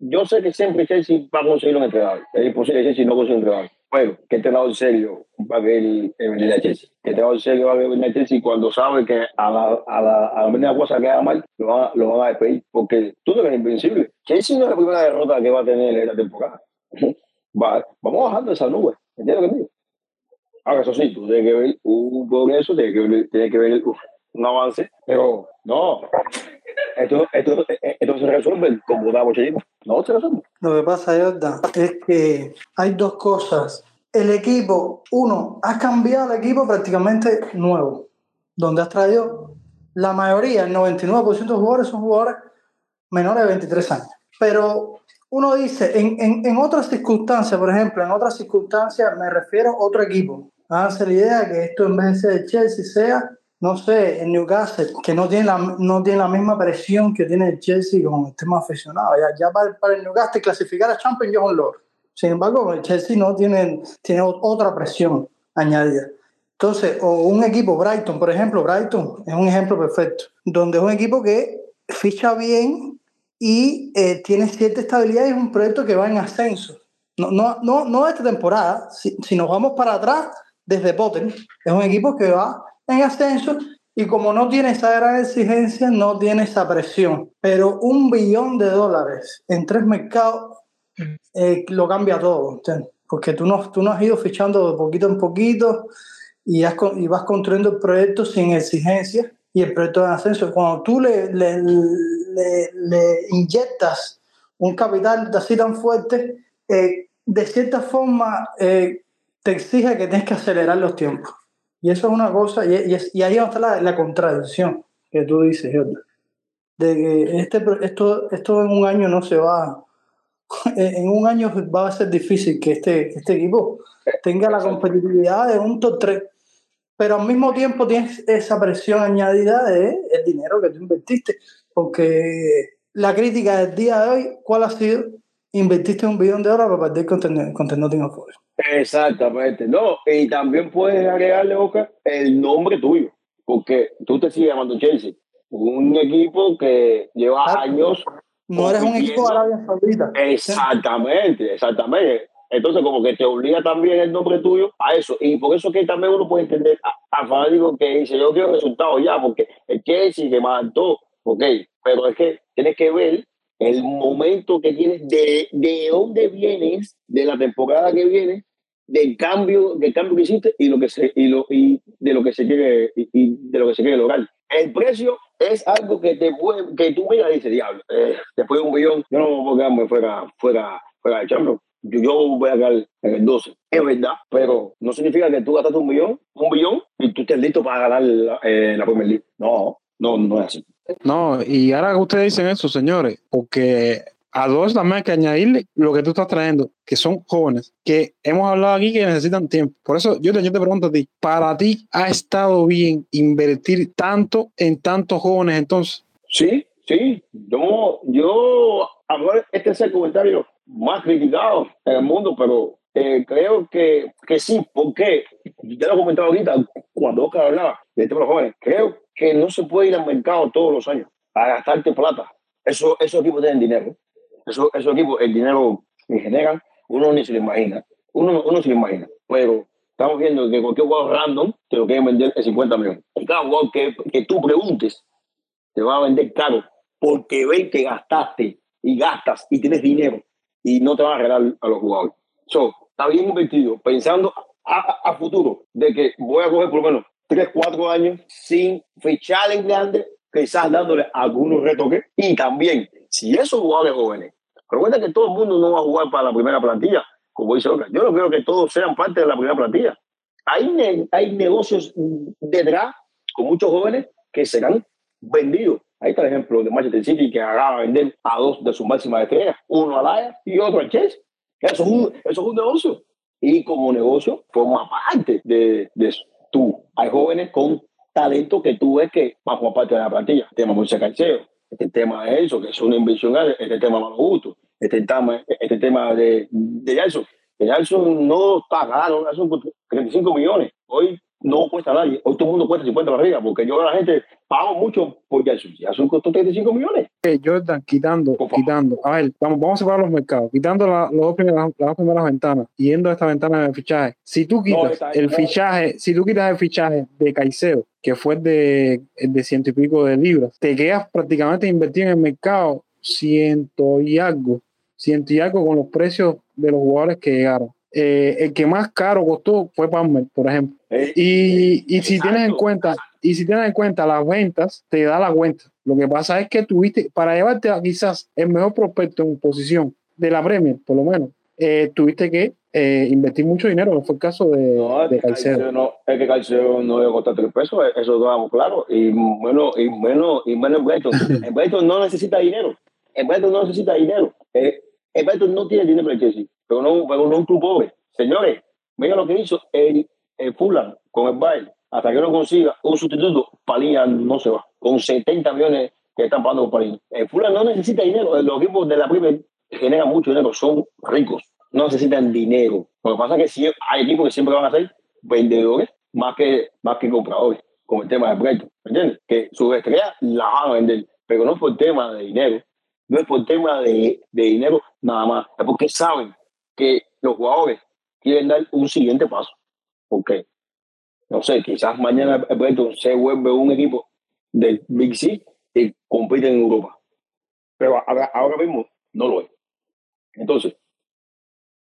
Yo sé que siempre Chelsea va a conseguir un entrenador. Es imposible que Chelsea no consiga un entrenador. Bueno, ¿qué entrenador serio va a eh, venir a Chelsea? ¿Qué entrenador serio va a venir a Chelsea cuando sabe que a la, a la, a la primera cosa que haga mal lo van, lo van a despedir? Porque tú no eres invencible. Chelsea no es la primera derrota que va a tener en la temporada. Va- vamos bajando esa nube. ¿Entiendes lo que digo? Ahora, eso sí, tú tienes que ver un progreso, tienes que ver, tienes que ver un avance, pero no. Esto, esto, esto se resuelve como da Pochettino. No se resuelve. Lo que pasa, Jordan, es que hay dos cosas. El equipo, uno, has cambiado el equipo prácticamente nuevo, donde has traído la mayoría, el 99% de jugadores son jugadores menores de 23 años. Pero uno dice, en, en, en otras circunstancias, por ejemplo, en otras circunstancias me refiero a otro equipo. Háganse la idea que esto en vez de ser el Chelsea sea, no sé, el Newcastle, que no tiene la, no tiene la misma presión que tiene el Chelsea con el tema aficionado. Ya, ya para, para el Newcastle clasificar a Champions ya es un logro. Sin embargo, el Chelsea no tiene, tiene ot- otra presión añadida. Entonces, o un equipo, Brighton, por ejemplo, Brighton es un ejemplo perfecto, donde es un equipo que ficha bien y eh, tiene cierta estabilidad y es un proyecto que va en ascenso. No, no, no, no esta temporada, si, si nos vamos para atrás, desde Potter, es un equipo que va en ascenso y como no tiene esa gran exigencia, no tiene esa presión. Pero un billón de dólares en tres mercados eh, lo cambia todo. Porque tú no, tú no has ido fichando de poquito en poquito y, has y vas construyendo el proyecto sin exigencia y el proyecto en ascenso. Cuando tú le, le, le- le inyectas un capital así tan fuerte, eh, de cierta forma eh, te exige que tienes que acelerar los tiempos. Y eso es una cosa, y, y es- y ahí está la, la contradicción que tú dices, Jordan, de que este, esto, esto en un año no se va, en un año va a ser difícil que este, este equipo tenga la competitividad de un top 3, pero al mismo tiempo tienes esa presión añadida de el dinero que tú invertiste, porque la crítica del día de hoy, ¿cuál ha sido? Invertiste un billón de dólares para perder contra, contra Nottingham Forest. Exactamente. No, y también puedes agregarle, Oscar, el nombre tuyo, porque tú te sigues llamando Chelsea, un equipo que lleva Ah. años. No eres un equipo de Arabia Saudita. Exactamente, exactamente. Entonces, como que te obliga también el nombre tuyo a eso. Y por eso que también uno puede entender a, a fanático que dice, yo quiero resultados ya, porque el Chelsea que mandó, ok, pero es que tienes que ver el momento que tienes de, de dónde vienes, de la temporada que viene, del cambio, del cambio que hiciste y lo que se, y lo, y de lo que se quiere, y, y de lo que se quiere lograr. El precio es algo que te puede, que tú miras y dices, diablo, eh, después de un billón, yo no puedo quedarme fuera, fuera, fuera de Champions. Yo, yo voy a quedar en el 12. Es verdad, pero no significa que tú gastaste un billón, un billón, y tú estés listo para ganar la, eh, la Premier League. No, no, no es así. No, y ahora ustedes dicen eso, señores, porque a dos también hay que añadirle lo que tú estás trayendo, que son jóvenes, que hemos hablado aquí que necesitan tiempo. Por eso yo te, yo te pregunto a ti, ¿para ti ha estado bien invertir tanto en tantos jóvenes entonces? Sí, Sí, yo, yo, a ver, este es el comentario más criticado en el mundo, pero eh, creo que, que sí, porque ya lo he comentado ahorita cuando Oscar hablaba de los jóvenes, creo que no se puede ir al mercado todos los años a gastarte plata. Eso, esos equipos tienen dinero. Eso, esos equipos, el dinero que generan, uno ni se lo imagina. Uno, uno se lo imagina. Pero estamos viendo que cualquier jugador random te lo quieren vender en 50 millones. Y cada jugador que, que tú preguntes te va a vender caro porque ven que gastaste y gastas y tienes dinero y no te van a regalar a los jugadores. So, está bien invertido, pensando a, a, futuro, de que voy a coger por lo menos 3, 4 años sin fichar en grande, quizás dándole algunos retoques. Y también, si esos jugadores jóvenes, recuerda que todo el mundo no va a jugar para la primera plantilla, como dice Oca. Yo no creo que todos sean parte de la primera plantilla. Hay, hay negocios detrás con muchos jóvenes que serán vendidos. Ahí está el ejemplo de Manchester City que haga vender a dos de sus máximas estrellas, uno al Ajax y otro al Chelsea. Eso es un, eso es un negocio. Y como negocio, forma parte de, de eso. Tú, hay jóvenes con talento que tú ves que van a parte de la plantilla. El tema Moisés Caicedo, este tema de eso, que es una inversión, este tema Malo Gusto, este tema, este tema de, de Jason. Que no está caro, son 35 millones. Hoy no cuesta a nadie. Hoy todo el mundo cuesta 50 para arriba, porque yo a la gente pago mucho por Jason. Jason costó 35 millones. Eh, Jordan, quitando, quitando. A ver, vamos, vamos a separar los mercados. Quitando la, los dos primeras, las dos primeras ventanas, yendo a esta ventana de fichaje. Si tú quitas no, el fichaje, si tú quitas el fichaje de Caicedo, que fue de, de ciento y pico de libras, te quedas prácticamente invertido en el mercado ciento y algo, ciento y algo con los precios de los jugadores que llegaron. Eh, el que más caro costó fue Palmer, por ejemplo. Eh, y, y si tienes en cuenta, y si tienes en cuenta las ventas, te da la cuenta. Lo que pasa es que tuviste, para llevarte a quizás el mejor prospecto en posición de la Premier, por lo menos, eh, tuviste que eh, invertir mucho dinero, no fue el caso de, no, de. Caicedo. No, es que Caicedo no debe costar tres pesos, eso lo damos claro, y menos, y menos, y menos en Brighton no necesita dinero, en Brighton no necesita dinero. En Brighton no tiene dinero para el Chelsea, pero no, pero no un club pobre. Señores, mira lo que hizo el, el Fulham con el Bayern. Hasta que no consiga un sustituto, Palilla no se va. Con 70 millones que están pagando por Palilla. El Fulham no necesita dinero. Los equipos de la Premier generan mucho dinero, son ricos. No necesitan dinero. Lo que pasa es que si hay equipos que siempre van a ser vendedores más que, más que compradores, como el tema de Brighton. ¿Me entiendes? Que sus estrellas las van a vender, pero no por tema de dinero. No es por tema de, de dinero nada más. Es porque saben que los jugadores quieren dar un siguiente paso. porque No sé, quizás mañana el Brighton se vuelve un equipo del Big C y compite en Europa. Pero ahora, ahora mismo no lo es. Entonces,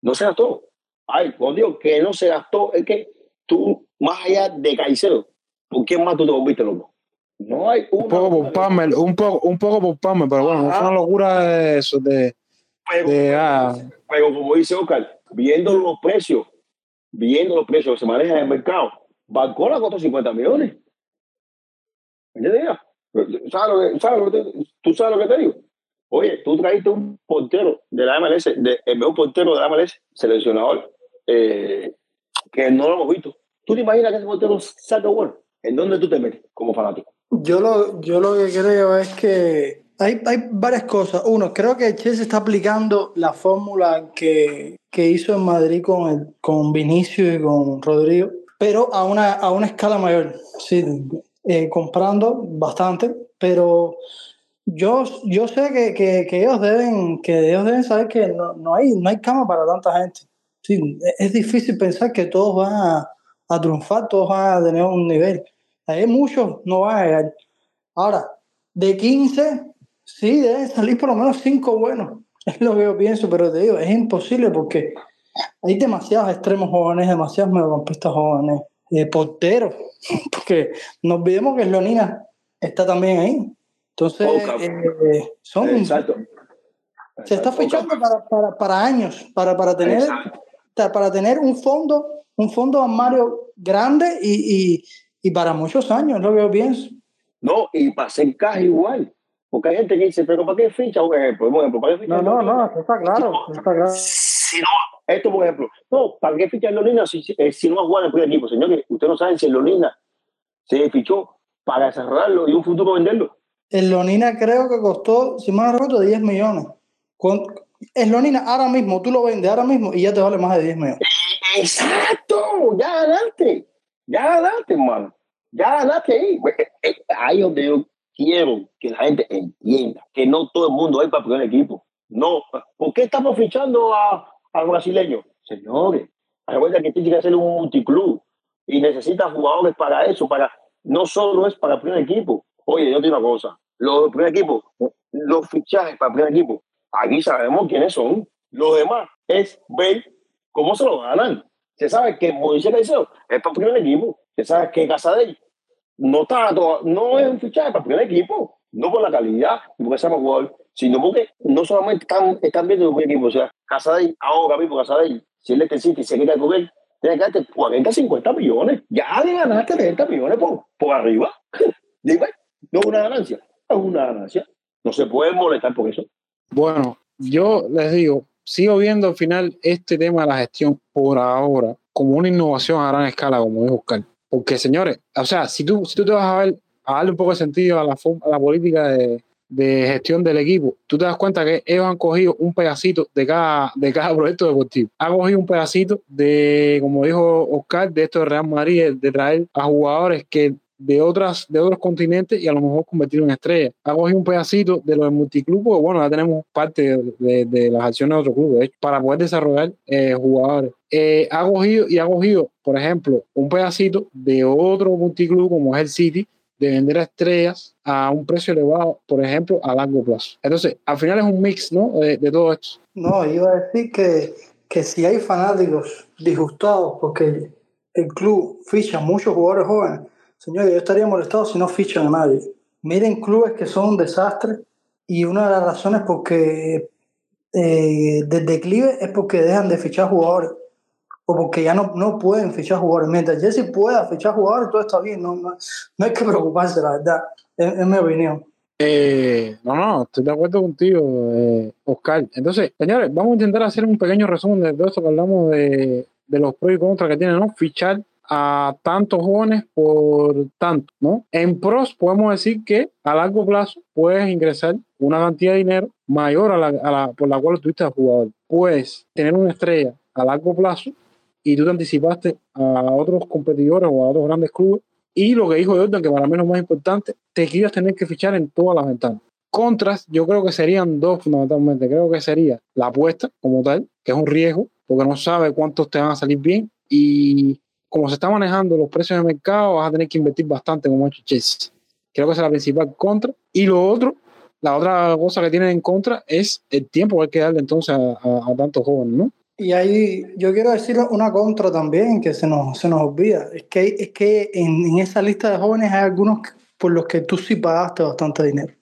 no se gastó. Ay, por Dios, que no se gastó. Es que tú, más allá de Caicedo, ¿por qué más tú te volviste loco? No hay un poco por Palmer, un poco, un poco por Palmer, pero bueno, Ajá. es una locura eso de. Pero, de, ah. pero como dice Oscar, viendo los precios, viendo los precios que se manejan en el mercado, Bancora costó 50 millones. ¿Entiendes? ¿Sabes lo que, sabes lo que te, ¿Tú sabes lo que te digo? Oye, tú trajiste un portero de la MLS, de, el mejor portero de la MLS, seleccionador, eh, que no lo hemos visto. ¿Tú te imaginas que ese portero saca bueno? ¿En dónde tú te metes como fanático? Yo lo, yo lo que creo es que hay, hay varias cosas. Uno, creo que Chelsea está aplicando la fórmula que, que hizo en Madrid con, el, con Vinicio y con Rodrigo, pero a una, a una escala mayor. Sí, eh, comprando bastante, pero yo, yo sé que, que, que, ellos deben, que ellos deben saber que no, no, hay, no hay cama para tanta gente. Sí, es difícil pensar que todos van a, a triunfar, todos van a tener un nivel. Hay muchos, no van a llegar. Ahora, de 15, sí, deben salir por lo menos 5 buenos. Es lo que yo pienso, pero te digo, es imposible porque hay demasiados extremos jóvenes, demasiados mediocampistas jóvenes, eh, porteros, porque no olvidemos que Slonina está también ahí. Entonces, eh, son. Exacto. Se está fichando para, para, para, años, para, para, tener, para tener un fondo, un fondo armario grande y, y, y para muchos años, es lo que yo pienso. No, y para hacer caja igual. Porque hay gente que dice, pero ¿para qué ficha? Por ejemplo, ¿para qué ficha? No, no, no, está claro, está claro. Si no, esto por ejemplo, no, ¿para qué ficha Lolina si, si no va a jugar en el primer equipo? Señor, usted no sabe si Lolina se fichó para desarrollarlo y un futuro venderlo. El Lonina creo que costó, si no recuerdo, 10 millones. Con, el Lonina ahora mismo, tú lo vendes ahora mismo y ya te vale más de 10 millones. Exacto, ya ganaste, ya ganaste, hermano, ya ganaste ahí. Ahí es donde yo quiero que la gente entienda que no todo el mundo hay para primer equipo. No, ¿por qué estamos fichando a, a brasileños? Señores, recuerda que tiene que hacer un multiclub y necesita jugadores para eso, para no solo es para el primer equipo. Oye, yo te una cosa, los primer equipo, los fichajes para el primer equipo, aquí sabemos quiénes son. Los demás es ver cómo se lo ganan. Se sabe que Moisés Caicedo es para el primer equipo. Se sabe que Casadei no está no es un fichaje para el primer equipo. No por la calidad, porque se jugador, sino porque no solamente están, están viendo el primer equipo. O sea, Casadei, ahora mismo Casadei, si él es el City se queda con él, tiene que darte 40, 50 millones. Ya le ganaste 30 millones por, por arriba. Digo, no es una ganancia, es una ganancia. No se puede molestar por eso. Bueno, yo les digo, sigo viendo al final este tema de la gestión por ahora como una innovación a gran escala, como dijo Oscar. Porque, señores, o sea, si tú, si tú te vas a ver, a darle un poco de sentido a la, a la política de, de gestión del equipo, tú te das cuenta que ellos han cogido un pedacito de cada, de cada proyecto deportivo. Han cogido un pedacito de, como dijo Oscar, de esto de Real Madrid, de traer a jugadores que de otras de otros continentes y a lo mejor convertirlo en estrella. Ha cogido un pedacito de los multiclubes, porque bueno, ya tenemos parte de, de, las acciones de otros clubes para poder desarrollar eh, jugadores. Eh, ha cogido y ha cogido, por ejemplo, un pedacito de otro multiclub como es el City, de vender a estrellas a un precio elevado, por ejemplo, a largo plazo. Entonces, al final es un mix, ¿no? De, de todo esto. No, iba a decir que, que si hay fanáticos disgustados porque el club ficha muchos jugadores jóvenes, señor, yo estaría molestado si no fichan a nadie. Miren clubes que son un desastre y una de las razones porque eh, del declive es porque dejan de fichar jugadores o porque ya no, no pueden fichar jugadores. Mientras Jesse pueda fichar jugadores, todo está bien. No, no, no hay que preocuparse, la verdad. Es, es mi opinión. Eh, no, no, estoy de acuerdo contigo, eh, Oscar. Entonces, señores, vamos a intentar hacer un pequeño resumen de todo esto que hablamos de, de los pros y contras que tienen, ¿no? Fichar a tantos jóvenes por tanto, ¿no? En pros podemos decir que a largo plazo puedes ingresar una cantidad de dinero mayor a la, a la por la cual tuviste al jugador. Puedes tener una estrella a largo plazo y tú te anticipaste a otros competidores o a otros grandes clubes. Y lo que dijo Jordan, que para mí es lo más importante, te quieras tener que fichar en todas las ventanas. Contras, yo creo que serían dos fundamentalmente. Creo que sería la apuesta como tal, que es un riesgo, porque no sabe cuántos te van a salir bien. Y como se están manejando los precios de mercado, vas a tener que invertir bastante como ha hecho Chelsea. Creo que esa es la principal contra. Y lo otro, la otra cosa que tienen en contra es el tiempo que hay que darle entonces a, a, a tantos jóvenes, ¿no? Y ahí yo quiero decir una contra también que se nos, se nos olvida. Es que, es que en, en esa lista de jóvenes hay algunos por los que tú sí pagaste bastante dinero.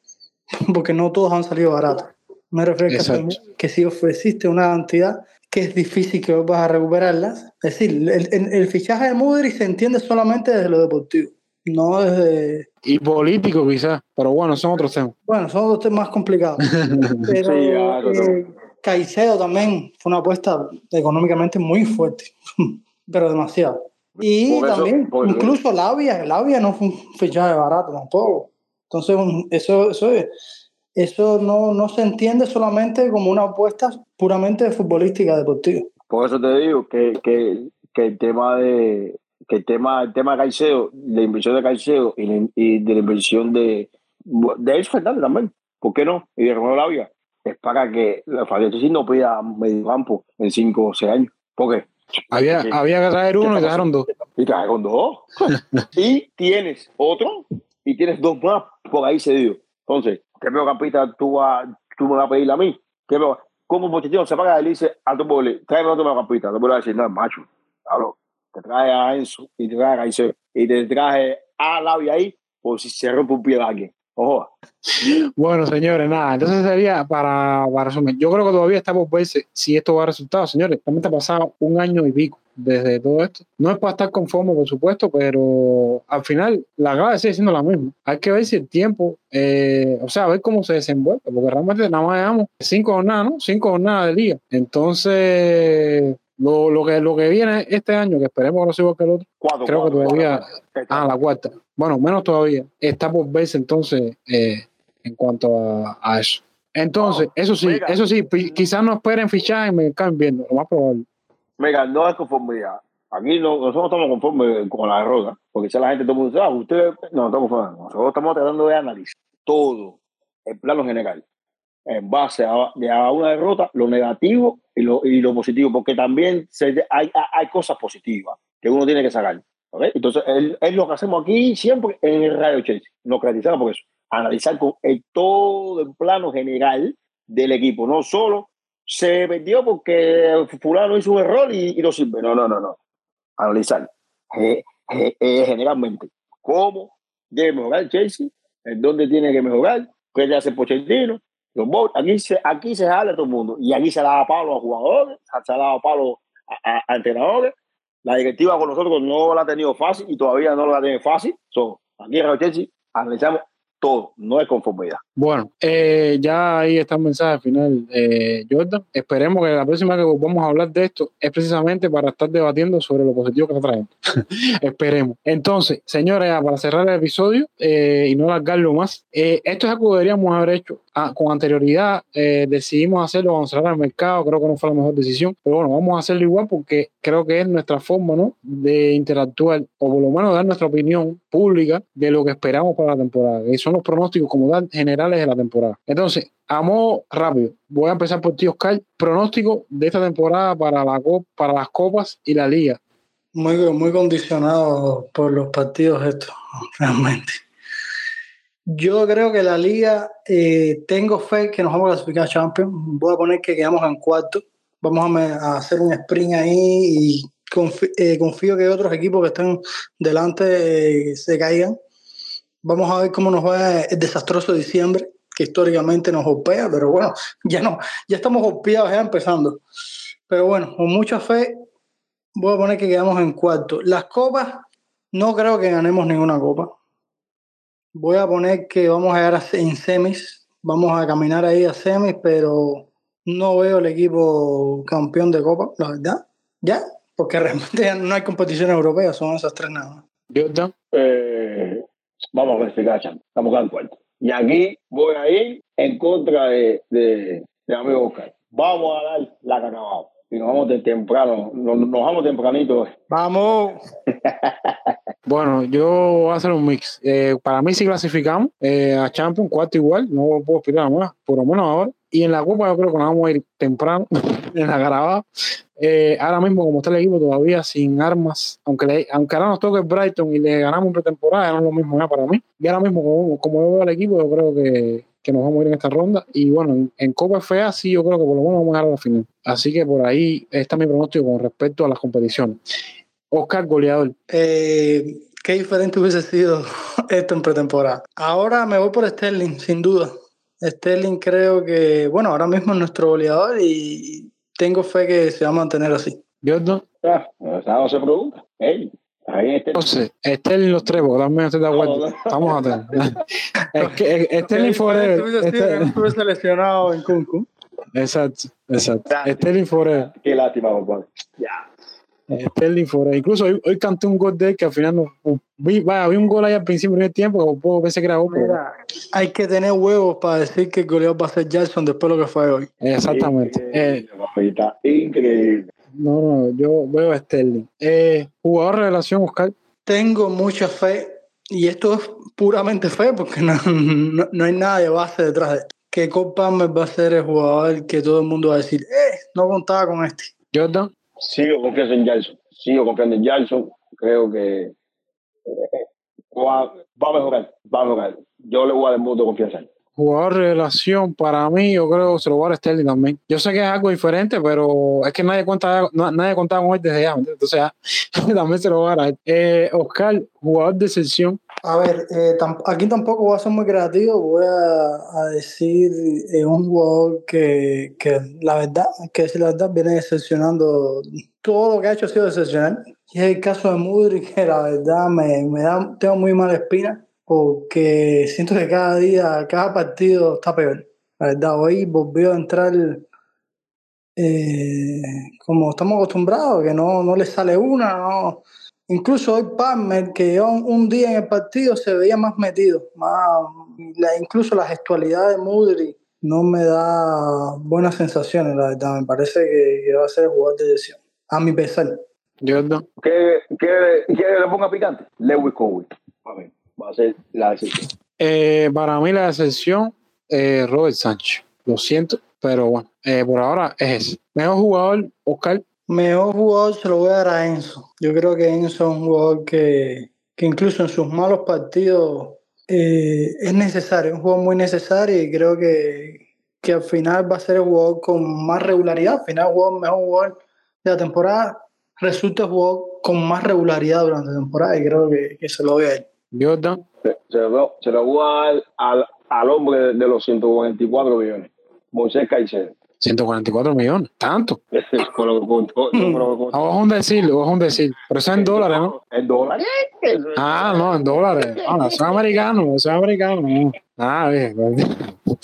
Porque no todos han salido baratos. Me refiero a que, que si ofreciste una cantidad que es difícil que vas a recuperarla. Es decir, el, el, el fichaje de Mudri se entiende solamente desde lo deportivo, no desde... Y político quizás, pero bueno, son otros temas. Bueno, son otros temas más complicados. pero, sí, claro, eh, Caicedo también fue una apuesta económicamente muy fuerte, pero demasiado. Y por también, eso, incluso Labia, Labia no fue un fichaje barato tampoco. Entonces, eso, eso, eso no, no se entiende solamente como una apuesta puramente futbolística deportiva. Por eso te digo que, que, que el tema de que el tema, el tema de Caicedo, la inversión de Caicedo y, la, y de la inversión de, de Elson Fernández también, ¿por qué no? Y de Romero Labia, es para que la Fabián no pida medio campo en 5 o 6 años. ¿Por qué? Había, Porque, había que traer uno y dejaron dos. Y trajeron dos. y tienes otro y tienes dos más por ahí cedido. Entonces, ¿qué mediocampista tú, va, tú me vas a pedir a mí? ¿Qué me, como Pochettino se paga le dice a tu boli, tráeme otro mediocampista. No puedo decir, no, macho. Claro, te trae a Enzo y te trae a Caicedo y te traje a Labia ahí por si se rompe un pie de alguien. Ojo. Bueno, señores, nada, entonces sería para, para resumir. Yo creo que todavía está por verse si esto va a resultar, señores. También ha pasado un año y pico desde todo esto. No es para estar conforme, por supuesto, pero al final la clave sigue siendo la misma. Hay que ver si el tiempo, eh, o sea, a ver cómo se desenvuelve, porque realmente nada más llevamos cinco jornadas, ¿no? Cinco jornadas de liga. Entonces, lo, lo, que, lo que viene este año, que esperemos que no sea igual que el otro, Cuatro, creo cuatro, que todavía. cuatro. Ah, la cuarta. Bueno, menos todavía. Está por verse entonces eh, en cuanto a, a eso. Entonces, eso sí, mira. eso sí, quizás no esperen fichaje y me caen viendo, lo más probable. Mira, no es conformidad. Aquí no, nosotros estamos conformes con la derrota, porque si la gente todo el mundo dice, ah, ustedes no estamos conformes. Nosotros estamos tratando de analizar todo el plano general en base a, de a una derrota, lo negativo y lo, y lo positivo, porque también se, hay, hay cosas positivas que uno tiene que sacar. Entonces, es, lo que hacemos aquí siempre en el Radio Chelsea. Nos caracterizamos por eso. Analizar con el todo el plano general del equipo, no solo se perdió porque fulano hizo un error y, y no sirve. No, no, no, no. Analizar eh, eh, eh, generalmente cómo debe mejorar el Chelsea, en dónde tiene que mejorar, qué le hace Pochettino. Los aquí se, aquí se jala todo el mundo y aquí se da palo a jugadores, se dado palo a, a- a entrenadores. La directiva con nosotros no la ha tenido fácil y todavía no la tiene fácil. So, aquí en Radio analizamos todo, no es conformidad. Bueno, eh, ya ahí está el mensaje final, eh, Jordan. Esperemos que la próxima que volvamos a hablar de esto es precisamente para estar debatiendo sobre lo positivo que trayendo. Esperemos. Entonces, señores, para cerrar el episodio eh, y no alargarlo más, eh, esto es algo que deberíamos haber hecho ah, con anterioridad. eh, decidimos hacerlo cuando cerrar el mercado, creo que no fue la mejor decisión, pero bueno, vamos a hacerlo igual porque creo que es nuestra forma ¿no? de interactuar o por lo menos dar nuestra opinión pública de lo que esperamos para la temporada. Y son los pronósticos como tal generales de la temporada. Entonces, a modo rápido, voy a empezar por ti, Oscar. Pronóstico de esta temporada para, para las copas y la liga. Muy, muy condicionado por los partidos estos, realmente. Yo creo que la liga, eh, tengo fe que nos vamos a clasificar a Champions. Voy a poner que quedamos en cuarto. Vamos a, hacer un sprint ahí y eh, confío que otros equipos que están delante eh, se caigan. Vamos a ver cómo nos va el desastroso diciembre, que históricamente nos golpea, pero bueno, ya no, ya estamos golpeados ya empezando. Pero bueno, con mucha fe, voy a poner que quedamos en cuarto. Las copas, no creo que ganemos ninguna copa. Voy a poner que vamos a llegar en semis, vamos a caminar ahí a semis, pero no veo el equipo campeón de copa, la verdad. Ya, porque realmente no hay competición europea, son esas tres nada más. Jordan. Eh, vamos a verificar a Champions. Estamos acá en cuarto. Y aquí voy a ir en contra de, de, de amigo Oscar. Vamos a dar la carnaval. Y nos vamos de temprano, nos, nos vamos tempranito. ¡Vamos! Bueno, yo voy a hacer un mix. Eh, para mí, si clasificamos eh, a Champions, cuarto igual, no puedo explicar más, por lo menos ahora. Y en la Copa, yo creo que nos vamos a ir temprano, en la Carabao. Eh, ahora mismo, como está el equipo todavía sin armas, aunque, le- aunque ahora nos toque Brighton y le ganamos en pretemporada, no es lo mismo ya para mí. Y ahora mismo, como, como yo veo al equipo, yo creo que, que nos vamos a ir en esta ronda. Y bueno, en, en Copa FA sí, yo creo que por lo menos vamos a llegar a la final. Así que por ahí está mi pronóstico con respecto a las competiciones. Oscar, goleador. Eh, qué diferente hubiese sido esto en pretemporada. Ahora me voy por Sterling, sin duda. Sterling creo que, bueno, ahora mismo es nuestro goleador y tengo fe que se va a mantener así. Jordan. Ah, no se pregunta. Ey, ahí este. Entonces, Sterling los tres, porque también estoy de acuerdo. No, no. Estamos atentos. es que es- Sterling Forever. Ster- no estuviese lesionado en Kunku. Exacto, exacto. Sterling Forever. Qué lástima, compadre. Ya. Sterling Forever. Incluso hoy, hoy canté un gol de él que al final no. Vi, vaya, vi un gol ahí al principio del tiempo que poco pensé que era gol. Mira, hay que tener huevos para decir que el goleador va a ser Jackson después de lo que fue hoy. Exactamente. Eh, increíble. No, no, yo veo a Sterling. Eh, jugador de relación, Oscar. Tengo mucha fe, y esto es puramente fe, porque no, no, no hay nada de base detrás de esto. Que Cole Palmer va a ser el jugador que todo el mundo va a decir, eh, no contaba con este. Jordan. Sigo confiando en Jackson. Sigo confiando en Jackson. Creo que eh, va, va a mejorar. Va a mejorar. Yo le voy a dar mucho confianza a él. Jugador de relación, para mí, yo creo que se lo va a dar Sterling también. Yo sé que es algo diferente, pero es que nadie cuenta, na- nadie contaba con él desde ya. Entonces, también se lo va a dar. Eh, Oscar, jugador de excepción. A ver, eh, tam- aquí tampoco voy a ser muy creativo, voy a, a decir eh, un jugador que, que la verdad, que si la verdad viene decepcionando, todo lo que ha hecho ha sido decepcional. Y es el caso de Mudrik, que la verdad me, me da, tengo muy mala espina, porque siento que cada día, cada partido está peor. La verdad, hoy volvió a entrar eh, como estamos acostumbrados, que no, no le sale una, no. Incluso hoy Palmer, que yo un día en el partido se veía más metido, más, la, incluso la gestualidad de Mudry no me da buenas sensaciones, la verdad. Me parece que, va a ser el jugador de decisión, a mi pesar. ¿Qué le ponga picante? Lewis Cowell. Va a ser la decisión. Eh, para mí la excepción, eh, Robert Sánchez. Lo siento, pero bueno, eh, por ahora es ese. Mejor jugador, Oscar. Mejor jugador se lo voy a dar a Enzo. Yo creo que Enzo es un jugador que, que incluso en sus malos partidos eh, es necesario, es un juego muy necesario y creo que, que al final va a ser el jugador con más regularidad. Al final, el mejor jugador de la temporada resulta el jugador con más regularidad durante la temporada y creo que, que se lo ve a él. Jordan. Se, lo, se lo voy a dar al, al hombre de los 144 millones, Moisés Caicedo. 144 millones, tanto. Es un decir, es un decir. Pero eso es en dólares, ¿no? ¿En dólares? Ah, no, en dólares. Ah, son americanos, son americanos. Ah, bien.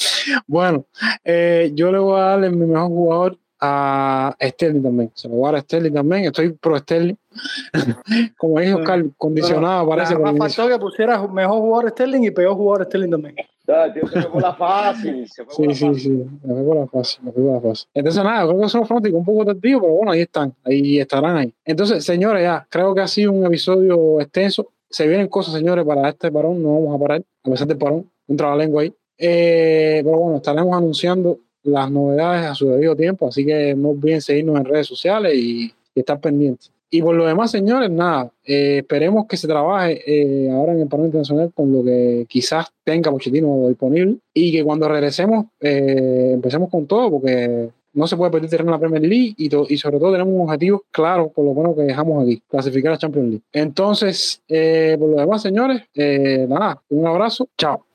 Bueno, eh, yo le voy a darle mi mejor jugador a Sterling también. Se lo voy a dar a Sterling también. Estoy pro Sterling. Como dijo Oscar, condicionado parece. Me faltó que pusiera mejor jugador Sterling y peor jugador Sterling también. se fue la fácil. Se sí, sí, sí. Me fue por la fácil. Me fue por la fácil. Entonces, nada, creo que son fanáticos un poco tardíos, pero bueno, ahí están. Ahí estarán ahí. Entonces, señores, ya, creo que ha sido un episodio extenso. Se vienen cosas, señores, para este parón. No vamos a parar, a pesar del parón. Entra la lengua ahí. Eh, pero bueno, estaremos anunciando las novedades a su debido tiempo, así que no olviden seguirnos en redes sociales y, estar pendientes. Y por lo demás, señores, nada, eh, esperemos que se trabaje eh, ahora en el Parlamento Internacional con lo que quizás tenga Pochettino disponible y que cuando regresemos eh, empecemos con todo, porque no se puede perder terreno en la Premier League y, y, sobre todo tenemos un objetivo claro por lo menos que dejamos aquí, clasificar a Champions League. Entonces, por lo demás, señores, nada, un abrazo, chao.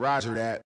Roger that.